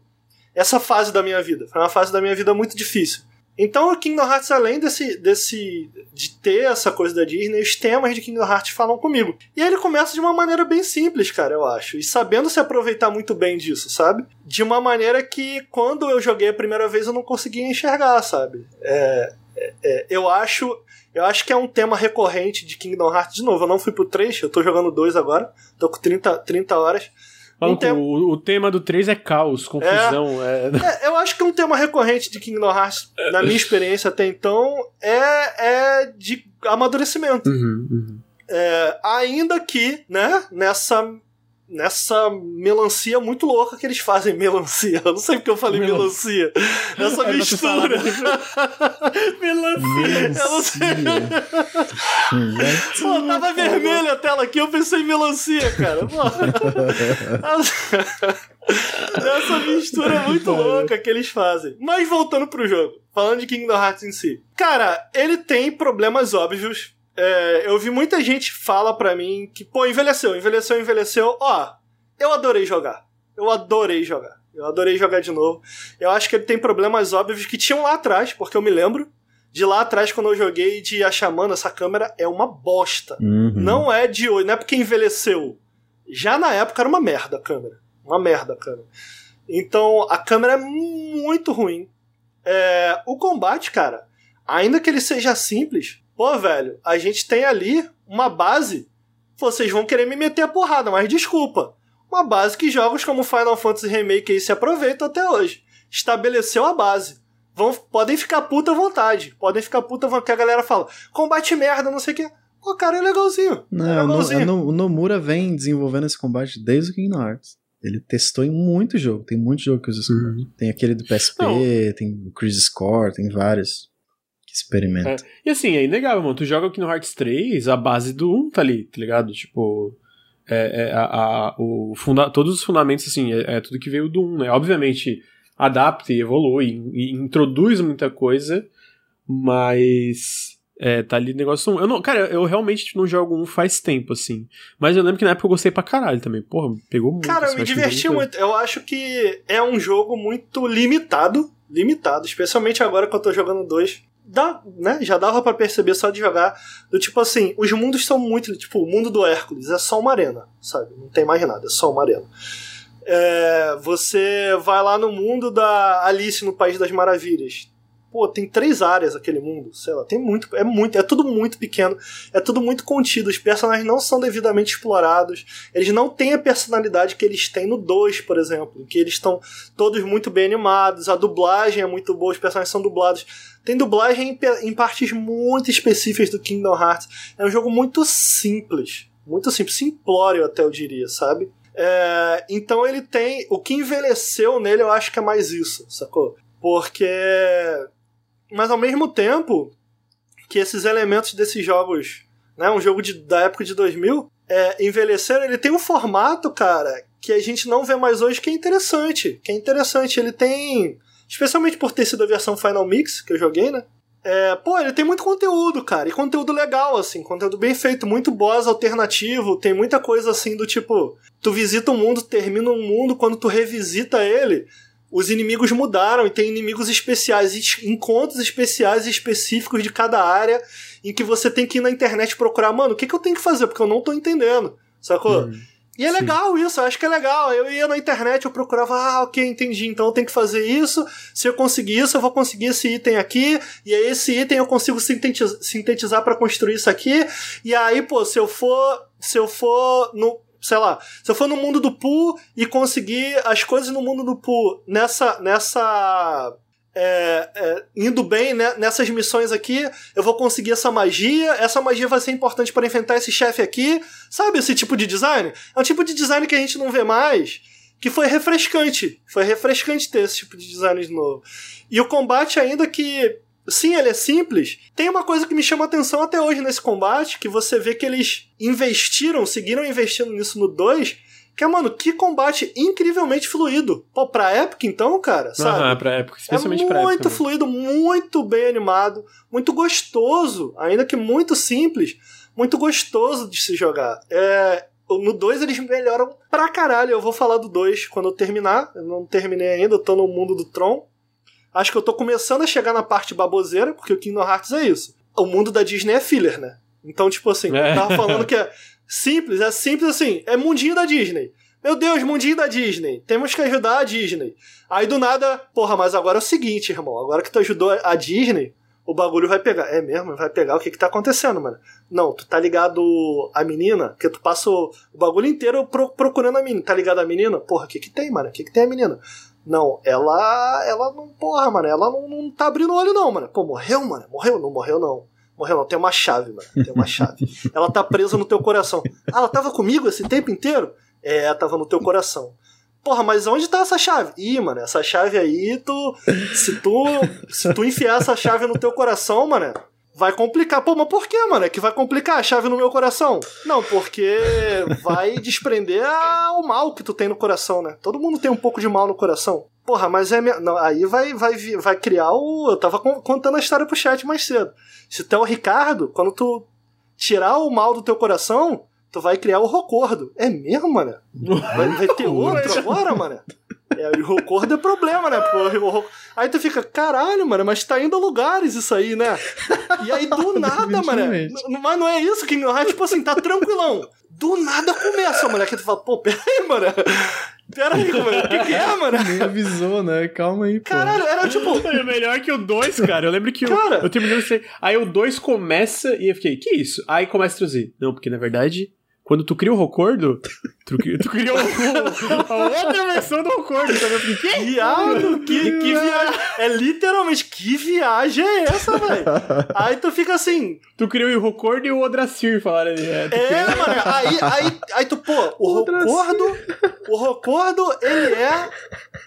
S2: essa fase da minha vida, foi uma fase da minha vida muito difícil. Então o Kingdom Hearts, além desse, desse de ter essa coisa da Disney, os temas de Kingdom Hearts falam comigo. E ele começa de uma maneira bem simples, cara, eu acho. E sabendo se aproveitar muito bem disso, sabe? De uma maneira que quando eu joguei a primeira vez eu não conseguia enxergar, sabe? É, é, é, eu acho eu acho que é um tema recorrente de Kingdom Hearts. De novo, eu não fui pro 3, eu tô jogando 2 agora. Tô com 30, 30 horas.
S1: Um tema... o, o, tema do 3 é caos, confusão.
S2: É, é... é, eu acho que um tema recorrente de Kingdom Hearts, na minha experiência até então, é, é de amadurecimento.
S1: Uhum, uhum.
S2: É, ainda que, né, nessa nessa melancia muito louca que eles fazem melancia. Eu não sei porque eu falei melancia. Essa é, mistura. [laughs] melancia. Eu não sei. Pô, tava vermelha a tela aqui, eu pensei em melancia, cara. [laughs] Essa mistura muito louca que eles fazem. Mas voltando pro jogo, falando de Kingdom Hearts em si. Cara, ele tem problemas óbvios é, eu vi muita gente fala pra mim que, pô, envelheceu, envelheceu, envelheceu. Ó, eu adorei jogar. Eu adorei jogar. Eu adorei jogar de novo. Eu acho que ele tem problemas óbvios que tinham lá atrás, porque eu me lembro de lá atrás quando eu joguei de achar, mano, essa câmera é uma bosta.
S3: Uhum.
S2: Não é de hoje, não é porque envelheceu. Já na época era uma merda a câmera. Uma merda a câmera. Então a câmera é muito ruim. É, o combate, cara, ainda que ele seja simples, pô, velho, a gente tem ali uma base. Vocês vão querer me meter a porrada, mas desculpa. Uma base que jogos como Final Fantasy Remake aí se aproveitam até hoje. Estabeleceu a base. Vão, podem ficar puta à vontade. Podem ficar puta à vontade, que a galera fala, combate merda, não sei o que. Pô, cara, é legalzinho.
S3: Não,
S2: é legalzinho.
S3: No, no, o Nomura vem desenvolvendo esse combate desde o Kingdom Hearts. Ele testou em muito jogo. Tem muito jogo que usa esse combate. Tem aquele do PSP,
S1: Não.
S3: tem o Crisis Core, tem vários que experimentam.
S1: É. E assim, é inegável, mano. Tu joga aqui no Hearts 3, a base do 1 tá ali, tá ligado? Tipo. É, é, a, a- o funda todos os fundamentos, assim, é, é tudo que veio do 1, né? Obviamente, adapta e evolui e, introduz muita coisa, mas. É, tá ali o negócio 1. Eu não, cara, eu realmente tipo, não jogo um faz tempo, assim. Mas eu lembro que na época eu gostei pra caralho também. Porra, pegou muito.
S2: Cara, eu me diverti
S1: muito.
S2: muito. Eu acho que é um jogo muito limitado. Limitado, especialmente agora que eu tô jogando dois. Dá, né? Já dava pra perceber só de jogar. Do tipo assim, os mundos são muito. Tipo, o mundo do Hércules é só uma arena, sabe? Não tem mais nada, é só uma arena. É, você vai lá no mundo da Alice no País das Maravilhas. Pô, tem três áreas aquele mundo, sei lá, tem muito, é muito, é tudo muito pequeno, é tudo muito contido, os personagens não são devidamente explorados, eles não têm a personalidade que eles têm no 2, por exemplo, em que eles estão todos muito bem animados, a dublagem é muito boa, os personagens são dublados. Tem dublagem em, em partes muito específicas do Kingdom Hearts. É um jogo muito simples, muito simples, simplório até eu diria, sabe? É, então ele tem. O que envelheceu nele eu acho que é mais isso, sacou? Porque. Mas ao mesmo tempo que esses elementos desses jogos, né, um jogo de, da época de 2000, é, envelheceram, ele tem um formato, cara, que a gente não vê mais hoje que é interessante. Que é interessante. Ele tem. Especialmente por ter sido a versão Final Mix que eu joguei, né? É, pô, ele tem muito conteúdo, cara, e conteúdo legal, assim, conteúdo bem feito, muito boss alternativo, tem muita coisa assim do tipo, tu visita um mundo, termina um mundo, quando tu revisita ele, os inimigos mudaram e tem inimigos especiais, encontros especiais e específicos de cada área, em que você tem que ir na internet procurar, mano, o que, que eu tenho que fazer? Porque eu não tô entendendo, sacou? E é
S1: Sim.
S2: legal isso, eu acho que é legal. Eu ia na internet, eu procurava, ah, ok, entendi, então eu tenho que fazer isso. Se eu conseguir isso, eu vou conseguir esse item aqui. E aí, esse item eu consigo sintetiz- sintetizar pra construir isso aqui. E aí, pô, se eu for. Se eu for no. Sei lá, se eu for no mundo do Pooh e conseguir as coisas no mundo do Pooh nessa. nessa é, é, indo bem né, nessas missões aqui, eu vou conseguir essa magia, essa magia vai ser importante para enfrentar esse chefe aqui. Sabe esse tipo de design? É um tipo de design que a gente não vê mais, que foi refrescante. Foi refrescante ter esse tipo de design de novo. E o combate, ainda que. Sim, ele é simples. Tem uma coisa que me chama atenção até hoje nesse combate, que você vê que eles investiram, seguiram investindo nisso no 2, que é, mano, que combate incrivelmente fluido. Pô, pra época então, cara, sabe?
S1: Aham, pra época, especialmente
S2: é
S1: pra
S2: muito
S1: época. né?
S2: fluido, muito bem animado, muito gostoso, ainda que muito simples, muito gostoso de se jogar. É, no 2 eles melhoram pra caralho. Eu vou falar do 2 quando eu terminar. Eu não terminei ainda, eu tô no mundo do Tron. Acho que eu tô começando a chegar na parte baboseira, porque o Kingdom Hearts é isso. O mundo da Disney é filler, né? Então, tipo assim,
S1: É.
S2: eu tava falando que é [laughs] simples, é simples assim, é mundinho da Disney. Meu Deus, mundinho da Disney. Temos que ajudar a Disney. Aí do nada, porra, mas agora é o seguinte, irmão. Agora que tu ajudou a Disney, o bagulho vai pegar. É mesmo? Vai pegar o que que tá acontecendo, mano? Não, tu tá ligado a menina? Porque tu passa o, bagulho inteiro pro- procurando a menina. Tá ligado a menina? Porra, o que que tem, mano? O que que tem a menina? Não, ela. Ela não. Porra, mano. Ela não, não tá abrindo o olho, não, mano. Pô, morreu, mano? Morreu? Não morreu, não. Morreu, não. Tem uma chave, mano. Tem uma chave. [laughs] ela tá presa no teu coração. Ah, ela tava comigo esse tempo inteiro? É, tava no teu coração. Porra, mas onde tá essa chave? Ih, mano, essa chave aí, tu. Se tu. Se tu enfiar essa chave no teu coração, mano, vai complicar. Pô, mas por que, mano? É que vai complicar a chave no meu coração? Não, porque vai desprender a- o mal que tu tem no coração, né? Todo mundo tem um pouco de mal no coração. Porra, mas é minha. Não, aí vai, vai, vai criar o. Eu tava con- contando a história pro chat mais cedo. Se tu é o Ricardo, quando tu tirar o mal do teu coração, tu vai criar o Rocordo. É mesmo, mano? Vai, vai ter outro agora, mano? É, o Rocordo é problema, né? Pô, aí tu fica, caralho, mano, mas tá indo a lugares isso aí, né? E aí do [laughs] nada, mano. Mas não é isso, Kingdom Hearts, tipo assim, tá tranquilão. Do nada começa, moleque. Tu fala, pô, peraí, mano. Pera aí, mano. O que, que é, mano?
S3: Nem avisou, né? Calma aí, pô.
S2: Caralho, era tipo.
S1: É melhor que o 2, cara. Eu lembro que cara... eu, eu terminei o Aí o 2 começa e eu fiquei, que isso? Aí começa a traduzir. Não, porque na verdade quando tu cria o Rocordo, tu, tu cria o, a outra versão do Rocordo, sabe? Porque,
S2: que? Viado, que, que viagem. É literalmente, que viagem é essa, velho? Aí tu fica assim.
S1: Tu criou o Rocordo e o Odracir, falaram ali.
S2: É, é mano. Aí, aí, aí tu, pô, o Rocordo. O Rocordo, ele é.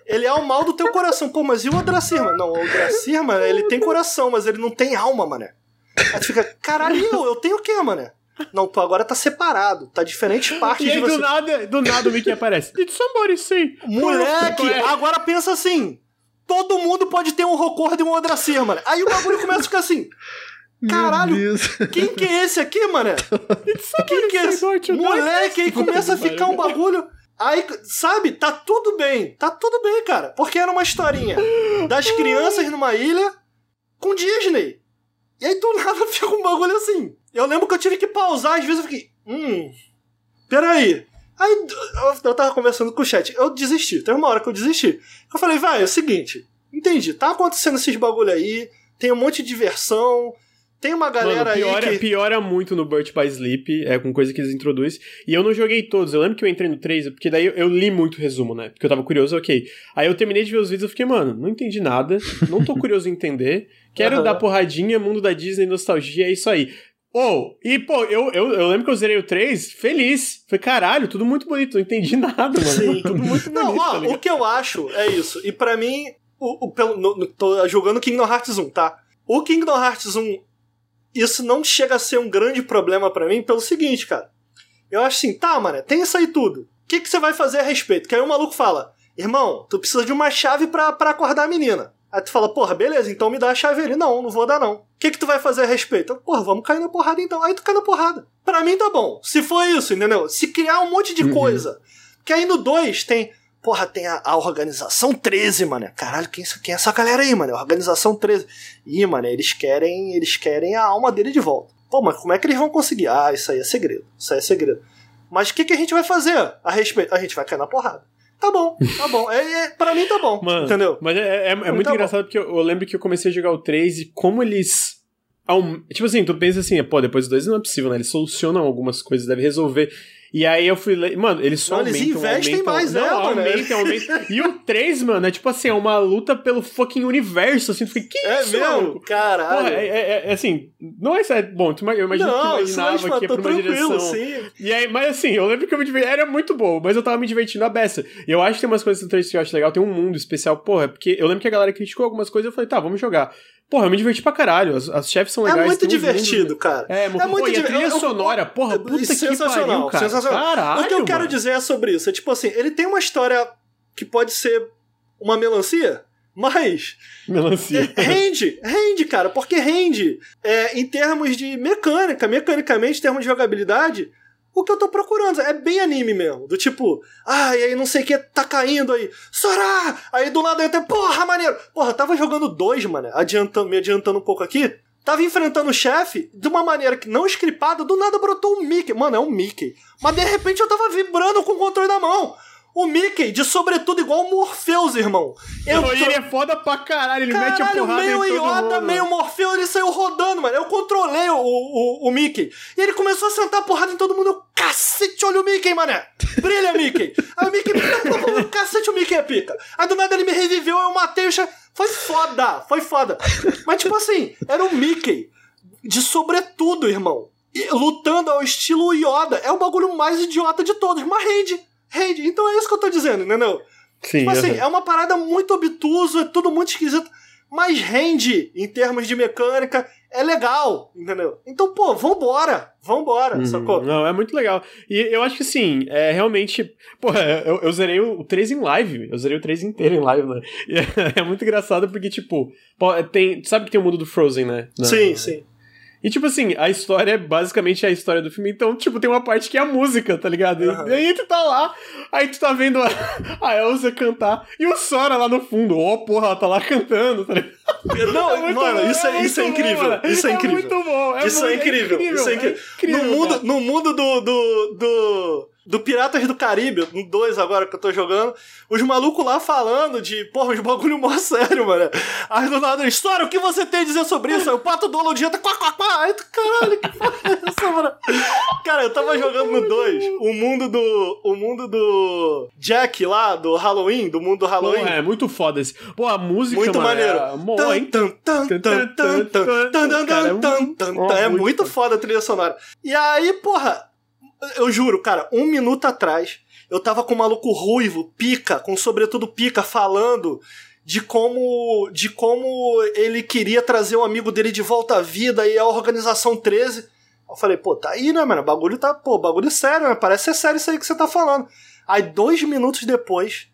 S2: Ele é o mal do teu coração. Pô, mas e o Odracir, mano? Não, o Odracir, mano, ele tem coração, mas ele não tem alma, mano. Aí tu fica, caralho, eu tenho o quê, mano? Não, tu agora tá separado, tá diferente [laughs] partes
S1: e aí,
S2: de você.
S1: do nada, do nada o Mickey aparece. Did somebody say?
S2: Moleque, agora pensa assim. Todo mundo pode ter um Rocord e um Odracir, mano. Aí o bagulho começa a ficar assim. [laughs] Caralho, quem que é esse aqui, mano? [laughs] Quem que é esse? Moleque, aí começa a ficar um bagulho. Aí, sabe, tá tudo bem. Tá tudo bem, cara. Porque era uma historinha das crianças numa ilha com Disney. E aí do nada fica um bagulho assim. Eu lembro que eu tive que pausar, às vezes eu fiquei. Hum. Peraí. Aí eu tava conversando com o chat. Eu desisti. Tem uma hora que eu desisti. Eu falei, vai, é o seguinte. Entendi. Tá acontecendo esses bagulho aí. Tem um monte de diversão. Tem uma galera
S1: Mano, piora,
S2: aí que...
S1: piora muito no Birth by Sleep, é com coisa que eles introduzem. E eu não joguei todos. Eu lembro que eu entrei no 3, porque daí eu, eu, li muito resumo, né? Porque eu tava curioso, ok. Aí eu terminei de ver os vídeos e fiquei, mano, não entendi nada. Não tô curioso em entender. Quero uhum. dar porradinha, mundo da Disney, nostalgia, é isso aí. Oh, e pô, eu, eu, eu lembro que eu zerei o 3 feliz. Foi caralho, tudo muito bonito, não entendi [laughs] nada, mano. Sim. Tudo muito bonito. Não, ó,
S2: tá o que eu acho é isso. E para mim, o, o, pelo, no, no, tô jogando Kingdom Hearts 1, tá? O Kingdom Hearts 1, isso não chega a ser um grande problema para mim pelo seguinte, cara. Eu acho assim, tá, mano, tem isso aí tudo. O que, que você vai fazer a respeito? Que aí o maluco fala, irmão, tu precisa de uma chave para acordar a menina. Aí tu fala, porra, beleza, então me dá a chave ali. Não, não vou dar não. O que que tu vai fazer a respeito? Porra, vamos cair na porrada então. Aí tu cai na porrada. Pra mim tá bom. Se for isso, entendeu? Se criar um monte de uhum. coisa. Que aí no 2 tem. Porra, tem a, a, Organização 13, mano. Caralho, quem, quem é essa galera aí, mano? Organização 13. Ih, mano, eles querem. Eles querem a alma dele de volta. Pô, mas como é que eles vão conseguir? Ah, isso aí é segredo. Isso aí é segredo. Mas o que, que a gente vai fazer a respeito? A gente vai cair na porrada. Tá bom, tá bom. É, é, pra mim tá bom, Mano, entendeu?
S1: Mas é, é, é muito tá engraçado bom. porque eu, eu, lembro que eu comecei a jogar o 3 e como eles. Tipo assim, tu pensa assim, pô, depois do 2 não é possível, né? Eles solucionam algumas coisas, deve resolver. E aí eu fui. Mano, eles só não, aumentam. Eles investem aumentam,
S2: mais,
S1: não,
S2: ela,
S1: aumentam, né? aumentam. E o 3, mano, é tipo assim, é uma luta pelo fucking universo, assim. Tu fica, que é isso, mesmo?
S2: Caralho.
S1: Porra, é, é, é, assim, não é. É, bom, tu, eu imagino não, que tu imaginava que ia pra uma direção. Sim. E aí, mas assim, eu lembro que eu me diverti. Era muito bom, mas eu tava me divertindo a beça. E eu acho que tem umas coisas do 3 que eu acho legal. Tem um mundo especial, porra, porque eu lembro que a galera criticou algumas coisas e eu falei, tá, vamos jogar. Porra, eu me diverti pra caralho. As, as chefes são legais.
S2: É muito divertido, cara.
S1: É, é muito divertido. A trilha sonora, porra, puta sensacional, que pariu, cara. Sensacional. Caralho,
S2: o que eu
S1: mano.
S2: quero dizer é sobre isso. É tipo assim, ele tem uma história que pode ser uma melancia, mas.
S1: Melancia. [laughs]
S2: Rende, rende, cara, porque rende. É, em termos de mecânica, mecanicamente, em termos de jogabilidade, o que eu tô procurando. É bem anime mesmo. Do tipo, ai, ah, aí não sei o que tá caindo aí. Sora! Aí do lado eu até, porra, maneiro! Porra, tava jogando dois, mano, adiantando, me adiantando um pouco aqui. Tava enfrentando o chefe de uma maneira que não scripada, do nada brotou um Mickey. Mano, é um Mickey. Mas de repente eu tava vibrando com o controle na mão. O Mickey, de sobretudo, igual o Morpheus, irmão.
S1: Eu tô... Ele é foda pra caralho, ele caralho, mete a porrada meio em todo Yoda,
S2: mundo. meio Morpheus, ele saiu rodando, mano. Eu controlei o, o, o, Mickey. E ele começou a sentar a porrada em todo mundo. Eu, cacete, olha o Mickey, mané. Brilha, Mickey. Aí o Mickey, cacete, o Mickey é pica. Aí do nada ele me reviveu, eu matei o chefe. Foi foda, foi foda. Mas tipo assim, era o Mickey. De sobretudo, irmão. E, lutando ao estilo Yoda. É o bagulho mais idiota de todos, mas rende rende. Então é isso que eu tô dizendo, entendeu? Sim, tipo assim, é uma parada muito obtusa, é tudo muito esquisito, mas rende em termos de mecânica, é legal, entendeu? Então, pô, vambora, vambora, uhum. sacou?
S1: Não, é muito legal. E eu acho que assim, é realmente. Porra, [laughs] eu, eu zerei o 3 em live, eu zerei o 3 inteiro em live, né? É, [laughs] é, muito engraçado porque, tipo, tem. Sabe que tem o mundo do Frozen, né?
S2: sim, sim.
S1: E, tipo assim, a história é basicamente a história do filme. Então, tipo, tem uma parte que é a música, tá ligado? Uhum. E aí tu tá lá, aí tu tá vendo a, [laughs] a Elsa cantar e o Sora lá no fundo. Ó, oh, porra, ela tá lá cantando, tá ligado?
S2: Não, é mano, bom, isso é, é isso é incrível. Isso é, é incrível.
S1: Muito bom.
S2: É isso muito, é incrível. incrível. Isso é incrível. incrível no mundo, no mundo do, do, do do Piratas do Caribe, no 2 agora que eu tô jogando, os malucos lá falando de, porra, uns bagulho mó sério, mano. Aí do nada, história, o que você tem a dizer sobre isso? Aí o pato do Olodianta, quá, quá, quá. Aí tu, caralho, que porra é essa, mano? Cara, eu tava jogando no 2, o mundo do. O mundo do. Jack lá, do Halloween, do mundo do Halloween. Pô,
S1: é muito foda esse. Pô, a música.
S2: Muito
S1: mano,
S2: maneiro.
S1: É,
S2: é muito foda a trilha sonora. E aí, porra eu juro, cara, um minuto atrás, eu tava com um maluco ruivo, pica, com sobretudo pica, falando de como de como ele queria trazer um amigo dele de volta à vida e a organização 13. Eu falei, pô, tá aí, né, mano? O bagulho tá, pô, bagulho sério, né? Parece ser sério isso aí que você tá falando. Aí, dois minutos depois,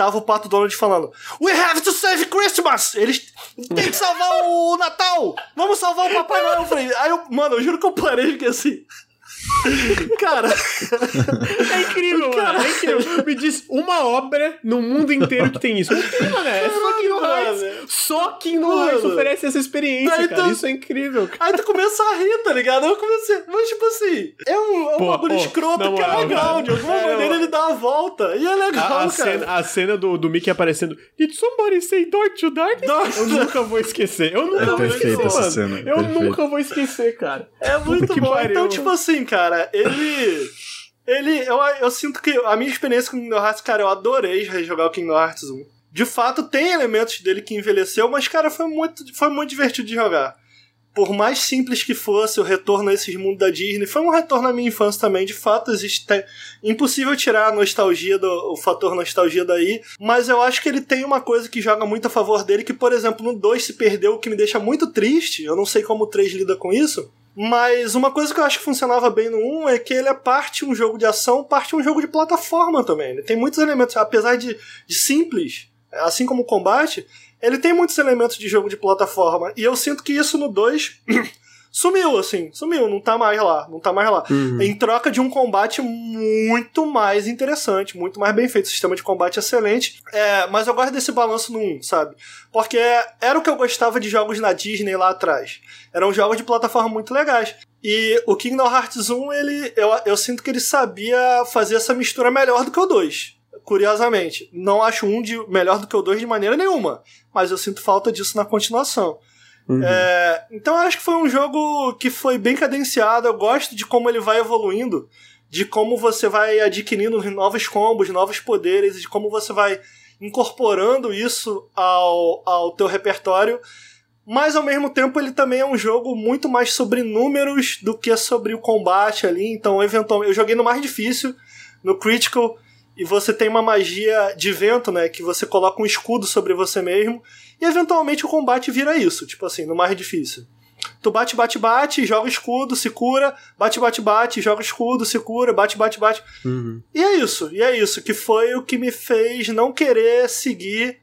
S2: tava o Pato Donald falando: We have to save Christmas! Eles têm que salvar o Natal! Vamos salvar o Papai Noel! Aí eu, mano, eu juro que eu parei porque assim. Cara,
S1: é incrível, cara, mano. É incrível. [laughs] Me diz uma obra no mundo inteiro que tem isso. Não tem, mano. É só Kingdom Hearts. Só Kingdom Hearts oferece essa experiência, Aí cara. Tu... Isso é incrível.
S2: Cara. Aí tu começa a rir, tá ligado? Eu comecei. Mas, tipo assim, é um, é um pô, bagulho pô, escroto que é legal. De alguma é, maneira ele dá a volta. E é legal, a, a cara.
S1: Cena, a cena do, do Mickey aparecendo. Did somebody say Dark to Dark? Dark. Eu nunca vou esquecer. Eu nunca é vou esquecer, mano. Cena. Eu Perfeito. nunca vou esquecer, cara.
S2: É muito [laughs] bom. Então, tipo assim, cara, ele. Ele. Eu, eu sinto que a minha experiência com Kingdom Hearts, cara, eu adorei rejogar o Kingdom Hearts 1. De fato, tem elementos dele que envelheceu, mas, cara, foi muito, foi muito divertido de jogar. Por mais simples que fosse o retorno a esses mundos da Disney, foi um retorno à minha infância também. De fato, existe. Tem, impossível tirar a nostalgia, do, o fator nostalgia daí. Mas eu acho que ele tem uma coisa que joga muito a favor dele, que, por exemplo, no 2 se perdeu, o que me deixa muito triste. Eu não sei como o 3 lida com isso mas uma coisa que eu acho que funcionava bem no 1 é que ele é parte um jogo de ação, parte um jogo de plataforma também. Ele tem muitos elementos, apesar de, de simples, assim como o combate, ele tem muitos elementos de jogo de plataforma. E eu sinto que isso no 2 [clears throat] sumiu, assim, sumiu, não tá mais lá, não tá mais lá. Uhum. Em troca de um combate muito mais interessante, muito mais bem feito, sistema de combate excelente. É, mas eu gosto desse balanço no 1, sabe? Porque era o que eu gostava de jogos na Disney lá atrás. Eram jogos de plataforma muito legais. E o Kingdom Hearts 1, ele, eu, eu sinto que ele sabia fazer essa mistura melhor do que o 2 curiosamente. Não acho um de melhor do que o 2 de maneira nenhuma, mas eu sinto falta disso na continuação. Uhum. É, então eu acho que foi um jogo que foi bem cadenciado. Eu gosto de como ele vai evoluindo, de como você vai adquirindo novos combos, novos poderes, de como você vai incorporando isso ao, ao teu repertório. Mas ao mesmo tempo ele também é um jogo muito mais sobre números do que sobre o combate ali. Então, eventualmente, eu joguei no mais difícil, no Critical, e você tem uma magia de vento, né? Que você coloca um escudo sobre você mesmo. E eventualmente o combate vira isso, tipo assim, no mais difícil. Tu bate, bate, bate, joga escudo, se cura, bate, bate, bate, joga escudo, se cura, bate, bate, bate.
S1: Uhum.
S2: E é isso, e é isso, que foi o que me fez não querer seguir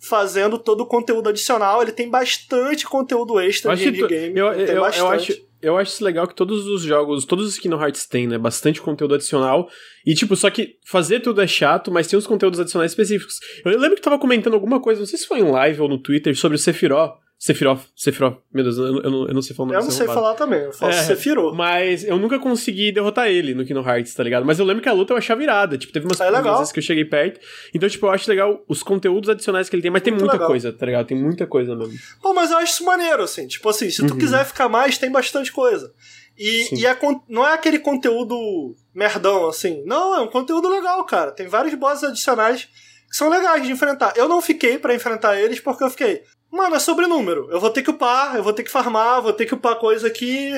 S2: fazendo todo o conteúdo adicional. Ele tem bastante conteúdo extra
S1: de game. Eu, eu, eu, acho, eu acho isso legal que todos os jogos, todos os Kingdom Hearts têm, né? Bastante conteúdo adicional. E, tipo, só que fazer tudo é chato, mas tem uns conteúdos adicionais específicos. Eu lembro que tava comentando alguma coisa, não sei se foi em live ou no Twitter, sobre o Sephiroth. Sephiroth, Sephiroth, meu Deus, eu, eu, não, eu não sei falar
S2: o nome Eu não sei falar também, eu falo é, Sephiroth.
S1: Mas eu nunca consegui derrotar ele no Kingdom Hearts, tá ligado? Mas eu lembro que a luta eu achava virada, tipo, teve umas,
S2: é
S1: vezes que eu cheguei perto. Então, tipo, eu acho legal os conteúdos adicionais que ele tem, mas tem Muito muita legal. coisa, tá ligado? Tem muita coisa mesmo.
S2: Pô, mas eu acho isso maneiro, assim, tipo assim, se tu uhum. quiser ficar mais, tem bastante coisa. E, e é, não é aquele conteúdo merdão, assim. Não, é um conteúdo legal, cara. Tem vários bosses adicionais que são legais de enfrentar. Eu não fiquei para enfrentar eles porque eu fiquei, Mano, é sobre número. Eu vou ter que upar, eu vou ter que farmar, vou ter que upar coisa aqui.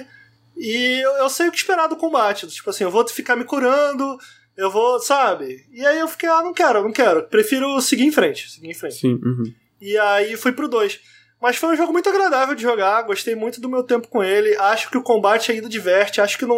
S2: E eu, eu sei o que esperar do combate. Tipo assim, eu vou ficar me curando, eu vou, sabe? E aí eu fiquei, ah, não quero, não quero. Prefiro seguir em frente. Seguir em frente.
S1: Sim. Uhum.
S2: E aí fui pro 2. Mas foi um jogo muito agradável de jogar, gostei muito do meu tempo com ele. Acho que o combate ainda diverte. Acho que, de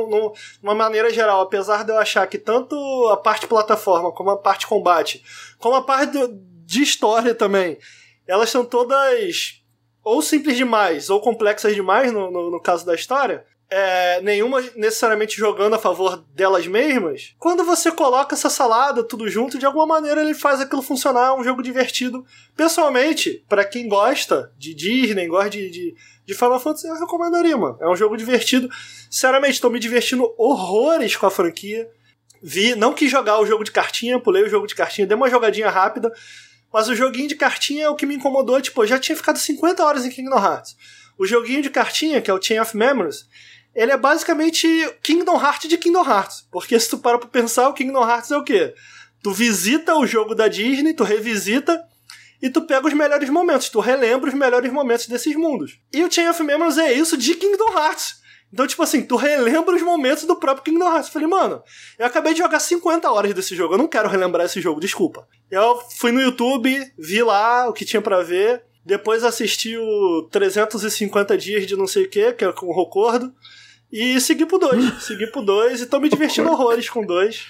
S2: uma maneira geral, apesar de eu achar que tanto a parte plataforma, como a parte combate, como a parte de história também, elas são todas ou simples demais ou complexas demais, no, no, no caso da história, é, nenhuma necessariamente jogando a favor delas mesmas, quando você coloca essa salada tudo junto, de alguma maneira ele faz aquilo funcionar, é um jogo divertido. Pessoalmente, para quem gosta de Disney, gosta de, de, de Final Fantasy, eu recomendaria, mano. É um jogo divertido. Sinceramente, estou me divertindo horrores com a franquia. Vi, não quis jogar o jogo de cartinha, pulei o jogo de cartinha, dei uma jogadinha rápida, mas o joguinho de cartinha é o que me incomodou, tipo, eu já tinha ficado 50 horas em Kingdom Hearts. O joguinho de cartinha, que é o Chain of Memories, ele é basicamente Kingdom Hearts de Kingdom Hearts. Porque se tu para pra pensar, o Kingdom Hearts é o quê? Tu visita o jogo da Disney, tu revisita e tu pega os melhores momentos, tu relembra os melhores momentos desses mundos. E o Chain of Memories é isso de Kingdom Hearts. Então, tipo assim, tu relembra os momentos do próprio Kingdom Hearts. Eu falei, mano, eu acabei de jogar 50 horas desse jogo, eu não quero relembrar esse jogo, desculpa. Eu fui no YouTube, vi lá o que tinha para ver, depois assisti o 350 dias de não sei o que, que é com o Rocordo. E segui pro 2. [laughs] segui pro 2 e tô me divertindo horrores com 2.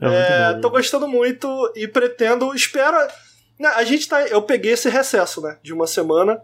S2: É, é, tô gostando muito e pretendo. Espero. Né, a gente tá. Eu peguei esse recesso, né? De uma semana.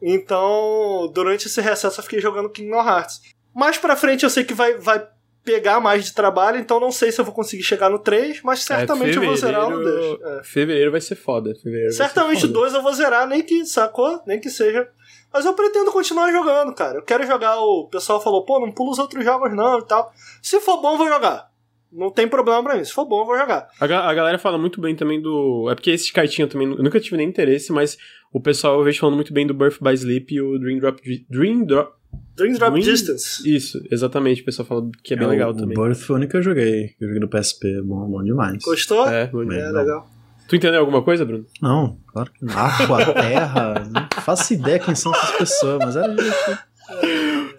S2: Então, durante esse recesso eu fiquei jogando Kingdom Hearts. Mais pra frente eu sei que vai, vai pegar mais de trabalho, então não sei se eu vou conseguir chegar no 3, mas é, certamente é, eu vou zerar no 2.
S1: É. Fevereiro vai ser foda. Fevereiro
S2: certamente o 2 eu vou zerar, nem que, sacou? Nem que seja mas eu pretendo continuar jogando, cara. Eu quero jogar o. pessoal falou, pô, não pula os outros jogos não e tal. Se for bom, eu vou jogar. Não tem problema pra mim. Se for bom, eu vou jogar.
S1: A, a galera fala muito bem também do. É porque esse cartinho também. Eu nunca tive nem interesse, mas o pessoal eu vejo falando muito bem do Birth by Sleep e o Dream Drop. Dream Drop.
S2: Dream Drop Dream... Distance.
S1: Isso, exatamente. O pessoal fala que é bem é, legal
S3: o,
S1: também.
S3: O Birth foi o único que eu joguei. Eu joguei no PSP. Bom, bom demais.
S2: Gostou?
S1: É, bom,
S2: é, é legal.
S1: Tu entendeu alguma coisa, Bruno?
S3: Não, claro que não. Aqua, terra, não faço ideia quem são essas pessoas, mas era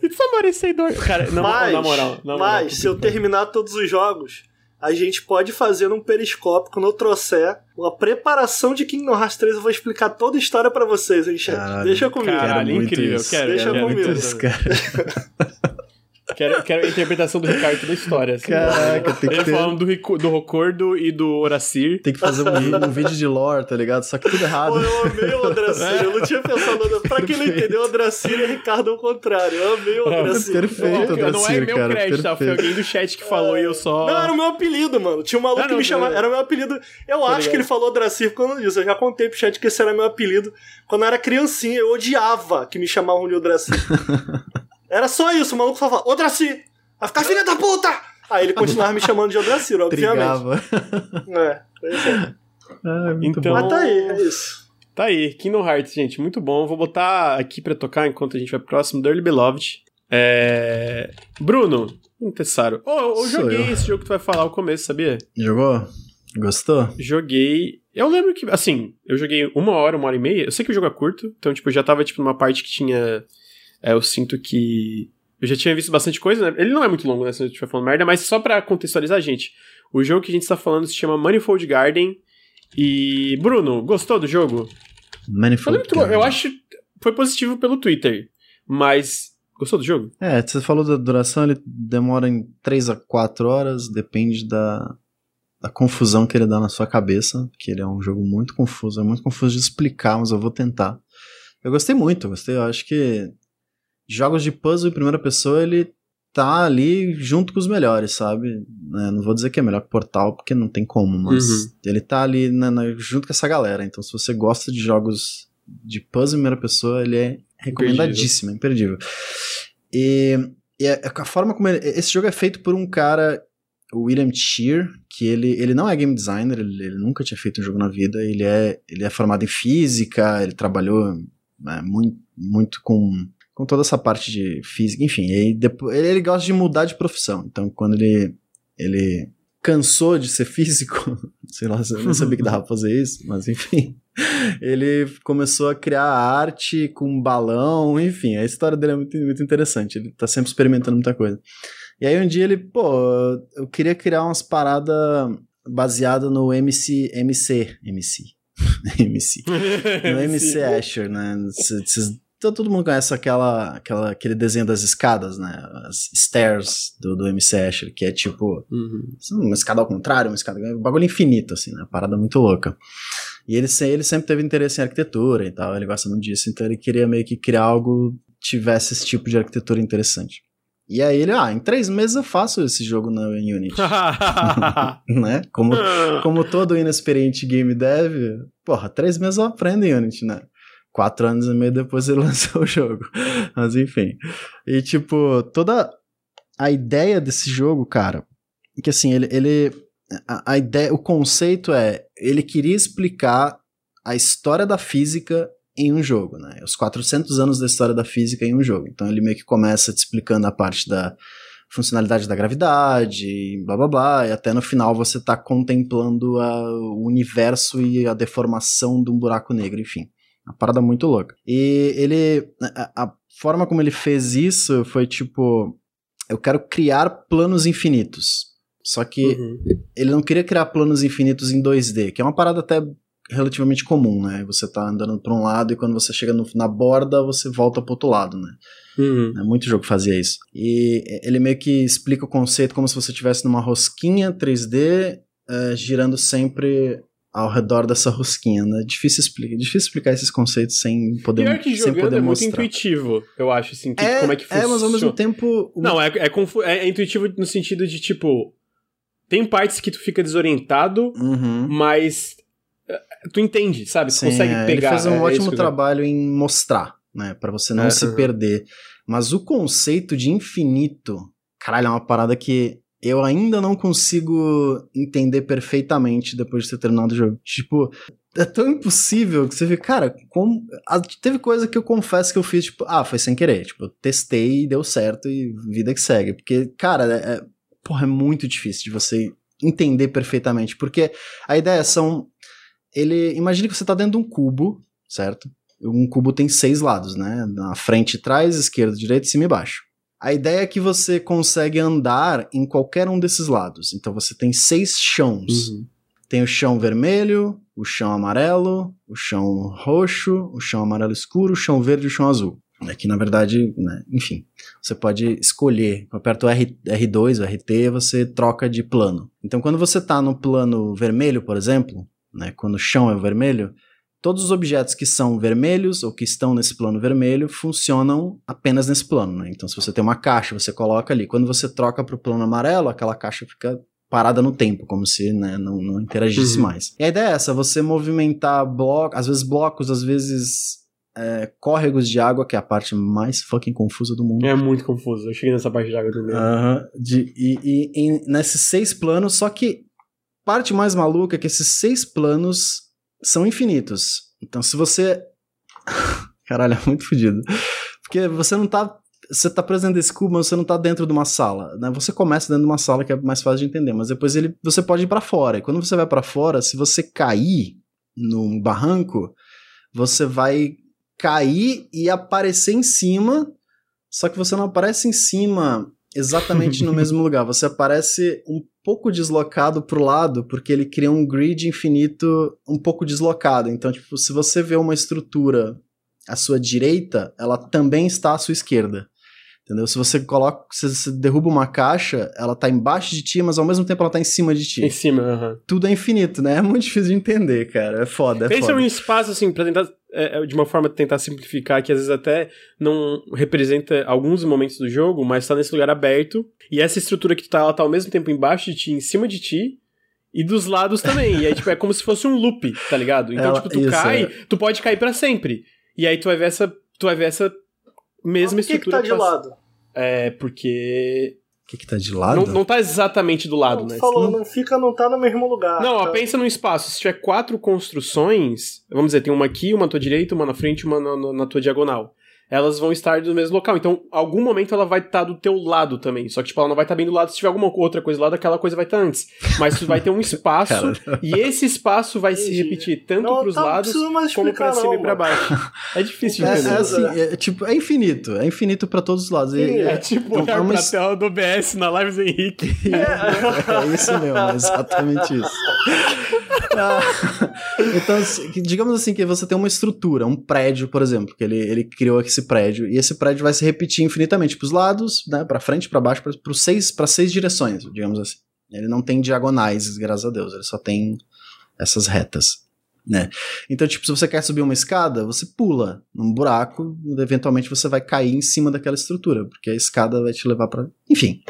S1: It's somebody say door. Cara, não, mas, na moral. Na
S2: moral, mas, se eu terminar todos os jogos, a gente pode fazer num periscópio, quando eu trouxer uma preparação de Kingdom Hearts 3, eu vou explicar toda a história para vocês, hein, chat? Deixa comigo.
S1: Caralho, incrível. Quero,
S2: Deixa
S1: quero
S2: comigo.
S1: Isso, cara. [laughs] Quero, quero a interpretação do Ricardo da história. Assim,
S3: Caraca, tem que
S1: Ele
S3: ter...
S1: falando do, do Rocordo e do Horacir.
S3: Tem que fazer um, um, vídeo de lore, tá ligado? Só que tudo errado. Pô,
S2: eu amei o Odracir, eu não tinha pensado... Pra quem não entendeu, o Odracir e Ricardo ao contrário. Eu amei o Odracir.
S3: Perfeito, Odracir,
S1: Não é meu
S3: cara,
S1: crédito, tá? Foi alguém do chat que falou é... e eu só...
S2: Não, era o meu apelido, mano. Tinha um maluco não, que me chamava... Era o meu apelido. Eu tá acho ligado. que ele falou Odracir quando disse. Eu já contei pro chat que esse era meu apelido. Quando eu era criancinha, eu odiava que me chamavam de Odracir. [laughs] Era só isso, o maluco só falava, Odracir! Vai ficar filha da puta! Aí ele continuava me chamando de Odraciro, [laughs] obviamente.
S3: Trigava.
S2: É, pois é. [laughs]
S3: Ah,
S1: então,
S2: Mas tá aí, é isso.
S1: Tá aí, Kingdom Hearts, gente, muito bom. Vou botar aqui pra tocar enquanto a gente vai pro próximo, Dirty Beloved. É... Bruno, Intessaro. Oh, eu joguei eu. esse jogo que tu vai falar ao começo, sabia?
S3: Jogou? Gostou?
S1: Joguei. Eu lembro que, assim, eu joguei uma hora, uma hora e meia. Eu sei que o jogo é curto, então, tipo, já tava, tipo, numa parte que tinha. É, eu sinto que eu já tinha visto bastante coisa, né? Ele não é muito longo, né? Se eu estiver falando merda, mas só pra contextualizar a gente. O jogo que a gente tá falando se chama Manifold Garden. E. Bruno, gostou do jogo?
S3: Manifold
S1: eu, Garden. eu acho. Foi positivo pelo Twitter. Mas. Gostou do jogo?
S3: É, você falou da duração, ele demora em 3 a 4 horas, depende da, da confusão que ele dá na sua cabeça, que ele é um jogo muito confuso, é muito confuso de explicar, mas eu vou tentar. Eu gostei muito, gostei, eu acho que jogos de puzzle em primeira pessoa, ele tá ali junto com os melhores, sabe? É, não vou dizer que é melhor que Portal, porque não tem como, mas uhum. ele tá ali na, na, junto com essa galera. Então, se você gosta de jogos de puzzle em primeira pessoa, ele é recomendadíssimo, imperdível. E, e a, a, forma como ele, esse jogo é feito por um cara, o William Cheer, que ele, ele não é game designer, ele, ele, nunca tinha feito um jogo na vida, ele é, ele é formado em física, ele trabalhou é, muito, muito com com toda essa parte de física, enfim, aí depois, ele, ele gosta de mudar de profissão. Então, quando ele ele cansou de ser [laughs] físico, sei lá, eu não sabia que dava pra fazer isso, mas enfim, [laughs] ele começou a criar arte com balão, enfim, a história dele é muito, muito interessante, ele tá sempre experimentando muita coisa. E aí um dia ele, pô, eu queria criar umas paradas baseadas no MC, MC, MC, [laughs] MC, no MC Asher, né, esses então todo mundo conhece aquela, aquela, aquele desenho das escadas, né? As stairs do, do MC Asher, que é tipo
S1: uhum.
S3: uma escada ao contrário, uma escada. Um bagulho infinito, assim, né? Parada muito louca. E ele, ele sempre teve interesse em arquitetura e tal, ele gosta muito disso, então ele queria meio que criar algo que tivesse esse tipo de arquitetura interessante. E aí ele, ah, em três meses eu faço esse jogo na Unity. [laughs] [laughs] né? Como, [laughs] como todo inexperiente game dev, porra, três meses eu aprendo em Unity, né? Quatro anos e meio depois ele [laughs] lançou o jogo. Mas enfim. E tipo, toda a ideia desse jogo, cara, que assim, ele, ele a, a ideia, o conceito é, ele queria explicar a história da física em um jogo, né? Os 400 anos da história da física em um jogo. Então ele meio que começa te explicando a parte da funcionalidade da gravidade, blá blá blá, e até no final você está contemplando a, o universo e a deformação de um buraco negro, enfim. Uma parada muito louca. E ele. A, a forma como ele fez isso foi tipo. Eu quero criar planos infinitos. Só que uhum. ele não queria criar planos infinitos em 2D, que é uma parada até relativamente comum, né? Você tá andando para um lado e quando você chega no, na borda, você volta pro outro lado, né? Uhum. É, muito jogo fazia isso. E ele meio que explica o conceito como se você estivesse numa rosquinha 3D, é, girando sempre ao redor dessa rosquinha, né? Difícil explicar, difícil explicar esses conceitos sem poder
S1: Pior que
S3: sem poder
S1: é
S3: mostrar.
S1: muito intuitivo, eu acho, assim, que, é, como é que funciona.
S3: É, mas ao mesmo tempo...
S1: Não, é, é, confu é, é intuitivo no sentido de, tipo, tem partes que tu fica desorientado,
S3: uhum.
S1: mas tu entende, sabe? Tu Sim, consegue é, pegar.
S3: Ele fez um é, ótimo trabalho eu... em mostrar, né? Para você não é, se uhum. perder. Mas o conceito de infinito, caralho, é uma parada que eu ainda não consigo entender perfeitamente depois de ter terminado o jogo. Tipo, é tão impossível que você vê, cara, como. Teve coisa que eu confesso que eu fiz, tipo, ah, foi sem querer. Tipo, testei e deu certo e vida que segue. Porque, cara, é, porra, é muito difícil de você entender perfeitamente. Porque a ideia são ele. Imagine que você está dentro de um cubo, certo? Um cubo tem seis lados, né? Na frente, trás, esquerda, direita, cima e baixo. A ideia é que você consegue andar em qualquer um desses lados. Então você tem seis chãos. Uhum. Tem o chão vermelho, o chão amarelo, o chão roxo, o chão amarelo escuro, o chão verde e o chão azul. Aqui, na verdade, né, enfim, você pode escolher. Aperta o R, R2, o RT, você troca de plano. Então, quando você está no plano vermelho, por exemplo, né, quando o chão é vermelho, todos os objetos que são vermelhos ou que estão nesse plano vermelho funcionam apenas nesse plano. Né? Então, se você tem uma caixa, você coloca ali. Quando você troca para o plano amarelo, aquela caixa fica parada no tempo, como se né, não, não interagisse uhum. mais. E a ideia é essa, você movimentar blocos, às vezes blocos, às vezes é, córregos de água, que é a parte mais fucking confusa do mundo.
S1: É muito confuso, eu cheguei nessa parte de água também.
S3: Uhum, de, e, e, e nesses seis planos, só que parte mais maluca é que esses seis planos são infinitos. Então, se você. [laughs] Caralho, é muito fodido. Porque você não tá. Você tá preso dentro desse cubo, mas você não tá dentro de uma sala. Né? Você começa dentro de uma sala que é mais fácil de entender, mas depois ele, você pode ir para fora. E quando você vai para fora, se você cair num barranco, você vai cair e aparecer em cima. Só que você não aparece em cima exatamente no [laughs] mesmo lugar. Você aparece um pouco deslocado pro lado, porque ele cria um grid infinito um pouco deslocado. Então, tipo, se você vê uma estrutura à sua direita, ela também está à sua esquerda. Entendeu? Se você coloca, se você derruba uma caixa, ela tá embaixo de ti, mas ao mesmo tempo ela tá em cima de ti.
S1: Em cima, aham. Uhum.
S3: Tudo é infinito, né? É muito difícil de entender, cara. É foda, é
S1: Pensa
S3: foda.
S1: um espaço, assim, pra tentar, é, é, de uma forma tentar simplificar, que às vezes até não representa alguns momentos do jogo, mas tá nesse lugar aberto, e essa estrutura que tu tá, ela tá ao mesmo tempo embaixo de ti, em cima de ti, e dos lados também. e aí, tipo, é como se fosse um loop, tá ligado? Então, ela, tipo, tu isso, cai, é. tu pode cair para sempre. E aí tu vai ver essa, tu vai ver essa mesma
S2: Por que
S1: estrutura.
S2: Que tá de lado?
S1: É, porque.
S3: O que, que tá de lado?
S1: Não, não tá exatamente do lado,
S2: não,
S1: né?
S2: Falou, não fica, não tá no mesmo lugar.
S1: Não,
S2: tá?
S1: ó, pensa no espaço. Se tiver quatro construções, vamos dizer, tem uma aqui, uma na tua direita, uma na frente e uma na, na tua diagonal elas vão estar do mesmo local. Então, algum momento ela vai estar tá do teu lado também. Só que, tipo, ela não vai estar tá bem do lado. Se tiver alguma outra coisa lá, aquela coisa vai estar tá antes. Mas tu vai ter um [laughs] espaço e esse espaço vai Entendi. se repetir tanto não, pros tá, lados como pra cima e pra baixo. [laughs] É difícil de
S3: é,
S1: entender.
S3: É, assim, é, tipo, é infinito. É infinito pra todos os lados.
S1: É, é, tipo olhar [laughs] pra tela do OBS na live do Henrique.
S3: É, é isso mesmo, é exatamente isso. Ah, então, digamos assim, que você tem uma estrutura, um prédio, por exemplo, que ele, ele criou aqui esse prédio. E esse prédio vai se repetir infinitamente para os lados, né, para frente, para baixo, para seis, seis direções, digamos assim. Ele não tem diagonais, graças a Deus, ele só tem essas retas. né? Então, tipo, se você quer subir uma escada, você pula num buraco, eventualmente você vai cair em cima daquela estrutura, porque a escada vai te levar para, enfim.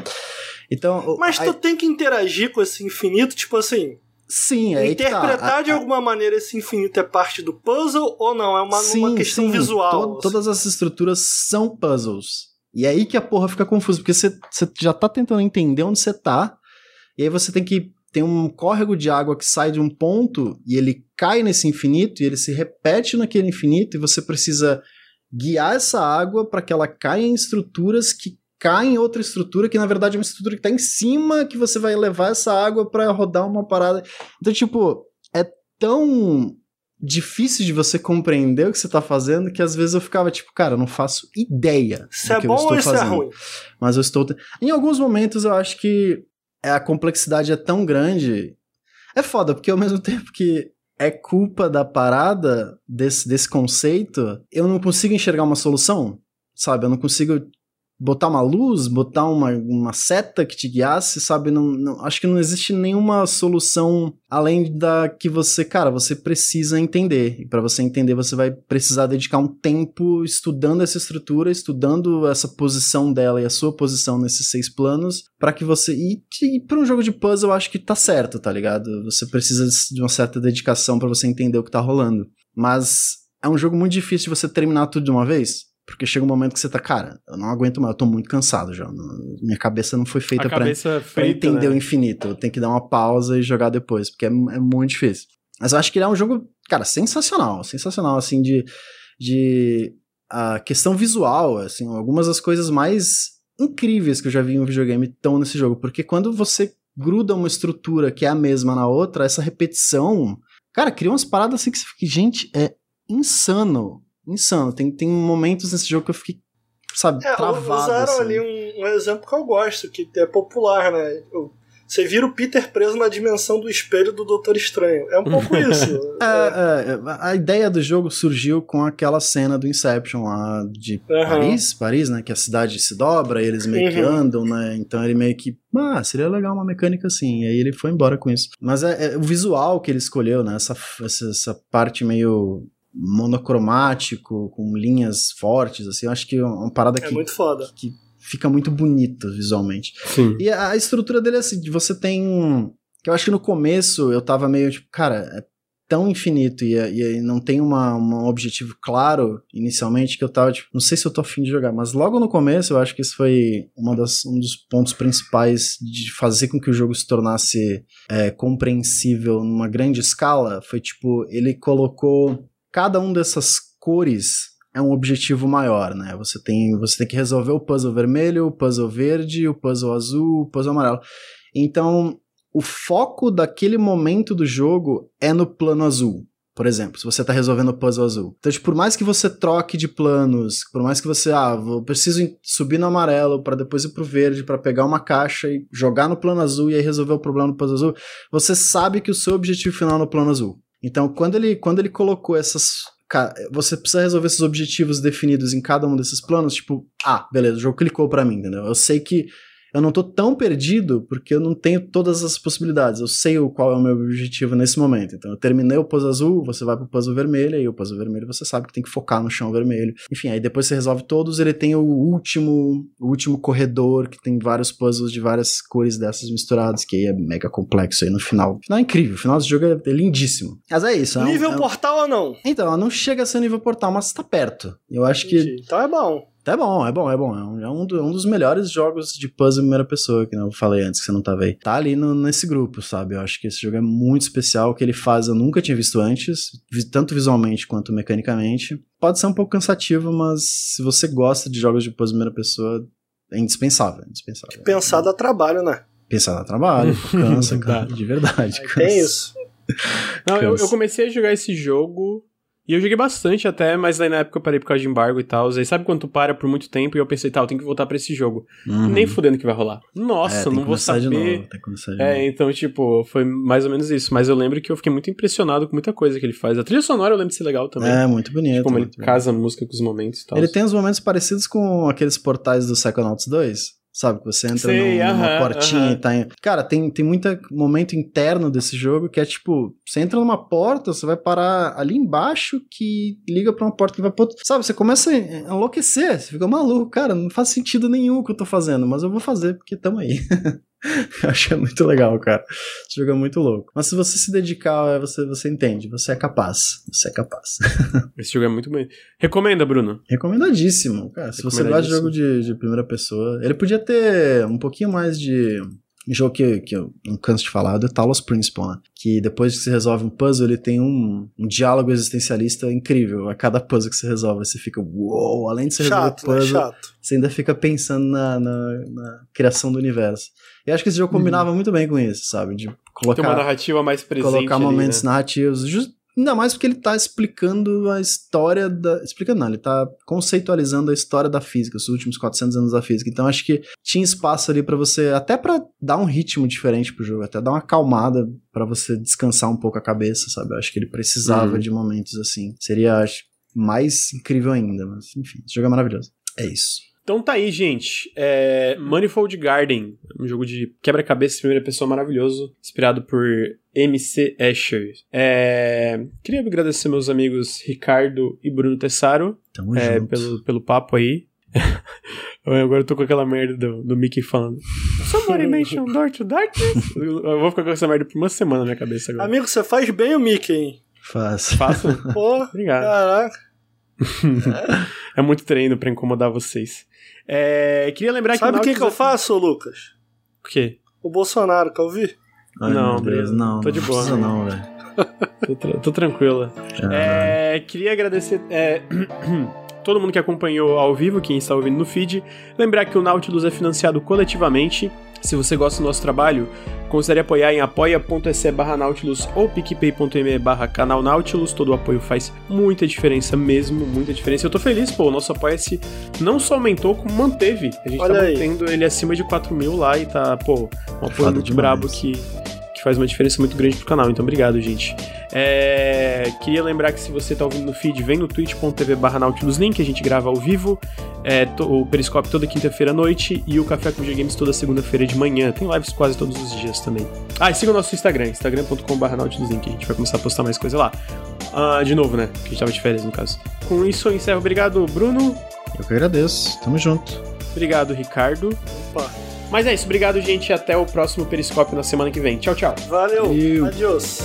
S3: Então,
S2: mas tu tem que interagir com esse infinito, tipo assim,
S3: Sim, é
S2: Interpretar
S3: tá.
S2: de alguma maneira esse infinito é parte do puzzle ou não? É uma, sim, uma questão sim. visual?
S3: To todas as estruturas são puzzles. E é aí que a porra fica confusa, porque você já tá tentando entender onde você tá, e aí você tem que. Tem um córrego de água que sai de um ponto e ele cai nesse infinito e ele se repete naquele infinito e você precisa guiar essa água para que ela caia em estruturas que caem em outra estrutura que na verdade é uma estrutura que está em cima que você vai levar essa água para rodar uma parada. Então, tipo, é tão difícil de você compreender o que você tá fazendo que às vezes eu ficava tipo, cara, eu não faço ideia
S2: isso do é que bom eu estou ou isso é
S3: fazendo.
S2: É ruim?
S3: Mas eu estou em alguns momentos eu acho que é, a complexidade é tão grande. É foda, porque ao mesmo tempo que é culpa da parada desse, desse conceito, eu não consigo enxergar uma solução, sabe? Eu não consigo botar uma luz, botar uma, uma seta que te guiasse, sabe? Não, não, acho que não existe nenhuma solução além da que você, cara, você precisa entender. E para você entender, você vai precisar dedicar um tempo estudando essa estrutura, estudando essa posição dela e a sua posição nesses seis planos, para que você e, e para um jogo de puzzle, eu acho que tá certo, tá ligado? Você precisa de uma certa dedicação para você entender o que tá rolando. Mas é um jogo muito difícil de você terminar tudo de uma vez. Porque chega um momento que você tá, cara, eu não aguento mais, eu tô muito cansado já. Minha cabeça não foi feita para entender né? o infinito. Eu tenho que dar uma pausa e jogar depois, porque é, é, muito difícil. Mas eu acho que ele é um jogo, cara, sensacional. Sensacional, assim, de. de a questão visual, assim, algumas das coisas mais incríveis que eu já vi em um videogame estão nesse jogo. Porque quando você gruda uma estrutura que é a mesma na outra, essa repetição. Cara, cria umas paradas assim que você fica, gente, é insano insano. Tem, tem momentos nesse jogo que eu fiquei, sabe, é, travado.
S2: Usaram
S3: assim.
S2: ali um, um, exemplo que eu gosto, que é popular, né? Você vira o Peter preso na dimensão do espelho do Doutor Estranho. É um pouco [laughs] isso.
S3: é, é. a ideia do jogo surgiu com aquela cena do Inception lá de uhum. Paris, Paris, né? Que a cidade se dobra e eles meio uhum. que andam, né? Então ele meio que. Ah, seria legal uma mecânica assim. E aí ele foi embora com isso. Mas é, é o visual que ele escolheu, né? Essa, essa, essa parte meio monocromático, com linhas fortes, assim, eu acho que é uma parada
S2: é
S3: que,
S2: muito foda.
S3: que fica muito bonito visualmente.
S1: Sim.
S3: E a, a estrutura dele é assim, você tem que eu acho que no começo eu tava meio tipo, cara, é tão infinito e, e não tem uma, um objetivo claro inicialmente que eu tava tipo, não sei se eu tô afim de jogar, mas logo no começo eu acho que isso foi uma das, um dos pontos principais de fazer com que o jogo se tornasse é, compreensível numa grande escala, foi tipo, ele colocou cada um dessas cores é um objetivo maior, né? Você tem, você tem que resolver o puzzle vermelho, o puzzle verde, o puzzle azul, o puzzle amarelo. Então, o foco daquele momento do jogo é no plano azul. Por exemplo, se você está resolvendo o puzzle azul. Então, tipo, por mais que você troque de planos, por mais que você, ah, vou, preciso subir no amarelo para depois ir pro verde para pegar uma caixa e jogar no plano azul e aí resolver o problema no puzzle azul, você sabe que o seu objetivo final é no plano azul. Então, quando ele, quando ele colocou essas. Você precisa resolver esses objetivos definidos em cada um desses planos, tipo, ah, beleza, o jogo clicou para mim, entendeu? Eu sei que eu não tô tão perdido porque eu não tenho todas as possibilidades. Eu sei o qual é o meu objetivo nesse momento. Então eu terminei o puzzle azul, você vai pro puzzle vermelho, e o puzzle vermelho você sabe que tem que focar no chão vermelho. Enfim, aí depois você resolve todos, ele tem o último, o último corredor que tem vários puzzles de várias cores dessas misturadas, que aí é mega complexo aí no final. O final é incrível, o final desse jogo é, lindíssimo. Mas é isso. É
S2: nível
S3: um, é
S2: portal ou não?
S3: Então, não chega a ser nível portal, mas tá perto. Eu acho Entendi.
S2: que. Então é bom.
S3: É bom, é bom, é bom. É um, é um, do, um dos melhores jogos de puzzle em primeira pessoa, que eu falei antes, que você não tava aí. Tá ali no, nesse grupo, sabe? Eu acho que esse jogo é muito especial. O que ele faz eu nunca tinha visto antes, tanto visualmente quanto mecanicamente. Pode ser um pouco cansativo, mas se você gosta de jogos de puzzle em primeira pessoa, é indispensável. É indispensável.
S2: Pensar dá trabalho, né?
S3: Pensar dá trabalho, [laughs] cansa, cara, de verdade. Cansa.
S2: Tem isso.
S1: Não, eu, eu comecei a jogar esse jogo e eu joguei bastante até, mas aí na época eu parei por causa de embargo e tal. Aí sabe quando tu para por muito tempo e eu pensei, tá, eu tenho que voltar pra esse jogo. Uhum. Nem fudendo que vai rolar. Nossa, é, não vou saber. De novo, tem que de é, então, tipo, foi mais ou menos isso. Mas eu lembro que eu fiquei muito impressionado com muita coisa que ele faz. A trilha sonora eu lembro de ser legal também.
S3: É, muito bonito.
S1: Como
S3: muito
S1: ele casa a música com os momentos e tal.
S3: Ele tem uns momentos parecidos com aqueles portais do Psychonauts 2. Sabe? Que você entra Sei, num, numa portinha e tá em... Cara, tem, tem muito momento interno desse jogo que é tipo, você entra numa porta, você vai parar ali embaixo que liga pra uma porta que vai pra outra. Sabe, você começa a enlouquecer, você fica maluco, cara, não faz sentido nenhum o que eu tô fazendo, mas eu vou fazer porque tamo aí. [laughs] eu [laughs] achei muito legal, cara. Esse jogo é muito louco. Mas se você se dedicar, você, você entende, você é capaz. Você é capaz. [laughs]
S1: Esse jogo é muito bem. Recomenda, Bruno?
S3: Recomendadíssimo, cara. Se você gosta de jogo de, de primeira pessoa, ele podia ter um pouquinho mais de um jogo que, que eu não canso de falar, é o Talos Principle, né? Que depois que você resolve um puzzle, ele tem um, um diálogo existencialista incrível. A cada puzzle que você resolve, você fica, uou, além de você chato, resolver o né? puzzle, né? você ainda fica pensando na, na, na, criação do universo. E acho que esse jogo uhum. combinava uhum. muito bem com isso, sabe? De colocar. Tem
S1: uma narrativa mais presente.
S3: Colocar
S1: ali,
S3: momentos
S1: né?
S3: narrativos. Just, Ainda mais porque ele tá explicando a história da. Explicando, não, ele tá conceitualizando a história da física, os últimos 400 anos da física. Então acho que tinha espaço ali para você, até para dar um ritmo diferente pro jogo, até dar uma acalmada para você descansar um pouco a cabeça, sabe? Eu acho que ele precisava uhum. de momentos assim. Seria, acho, mais incrível ainda, mas enfim, esse jogo é maravilhoso. É isso.
S1: Então tá aí, gente. É Manifold Garden, um jogo de quebra-cabeça primeira pessoa maravilhoso, inspirado por MC Escher. É... Queria agradecer meus amigos Ricardo e Bruno Tessaro
S3: Tamo é, junto.
S1: Pelo, pelo papo aí. [laughs] Agora eu tô com aquela merda do, do Mickey falando. Somebody mention Door to Darkness? Eu vou ficar com essa merda por uma semana na minha cabeça agora.
S2: Amigo, você faz bem o Mickey, hein?
S3: Faz.
S1: Faço?
S2: Pô, Obrigado. Caraca. [laughs]
S1: é muito treino pra incomodar vocês. É, queria lembrar
S2: Sabe
S1: que.
S2: Sabe o que, que eu faço, Lucas?
S1: O quê?
S2: O Bolsonaro, quer ouvir?
S1: Ai, não, Deus, não. Tô de boa.
S3: Não, não velho. [laughs]
S1: tô, tra tô tranquila. É, queria agradecer. É, [clears throat] todo mundo que acompanhou ao vivo, quem está ouvindo no feed. Lembrar que o Nautilus é financiado coletivamente. Se você gosta do nosso trabalho, considere apoiar em apoia.se barra Nautilus ou picpay.me barra canal Nautilus. Todo o apoio faz muita diferença mesmo, muita diferença. Eu tô feliz, pô, o nosso apoia-se não só aumentou, como manteve. A gente Olha tá mantendo aí. ele acima de 4 mil lá e tá, pô, um apoio muito demais. brabo que faz uma diferença muito grande pro canal. Então, obrigado, gente. É, queria lembrar que se você tá ouvindo no feed, vem no twitch.tv barra Nautilus Link, a gente grava ao vivo. É, o Periscope toda quinta-feira à noite e o Café com Games toda segunda-feira de manhã. Tem lives quase todos os dias também. Ah, e siga o nosso Instagram, instagram.com.br Nautilus Link. A gente vai começar a postar mais coisa lá. Ah, de novo, né? Que a gente tava de férias, no caso. Com isso, eu encerro. Obrigado, Bruno.
S3: Eu que agradeço. Tamo junto.
S1: Obrigado, Ricardo.
S2: Opa.
S1: Mas é isso, obrigado, gente. Até o próximo Periscópio na semana que vem. Tchau, tchau.
S2: Valeu. Adiós.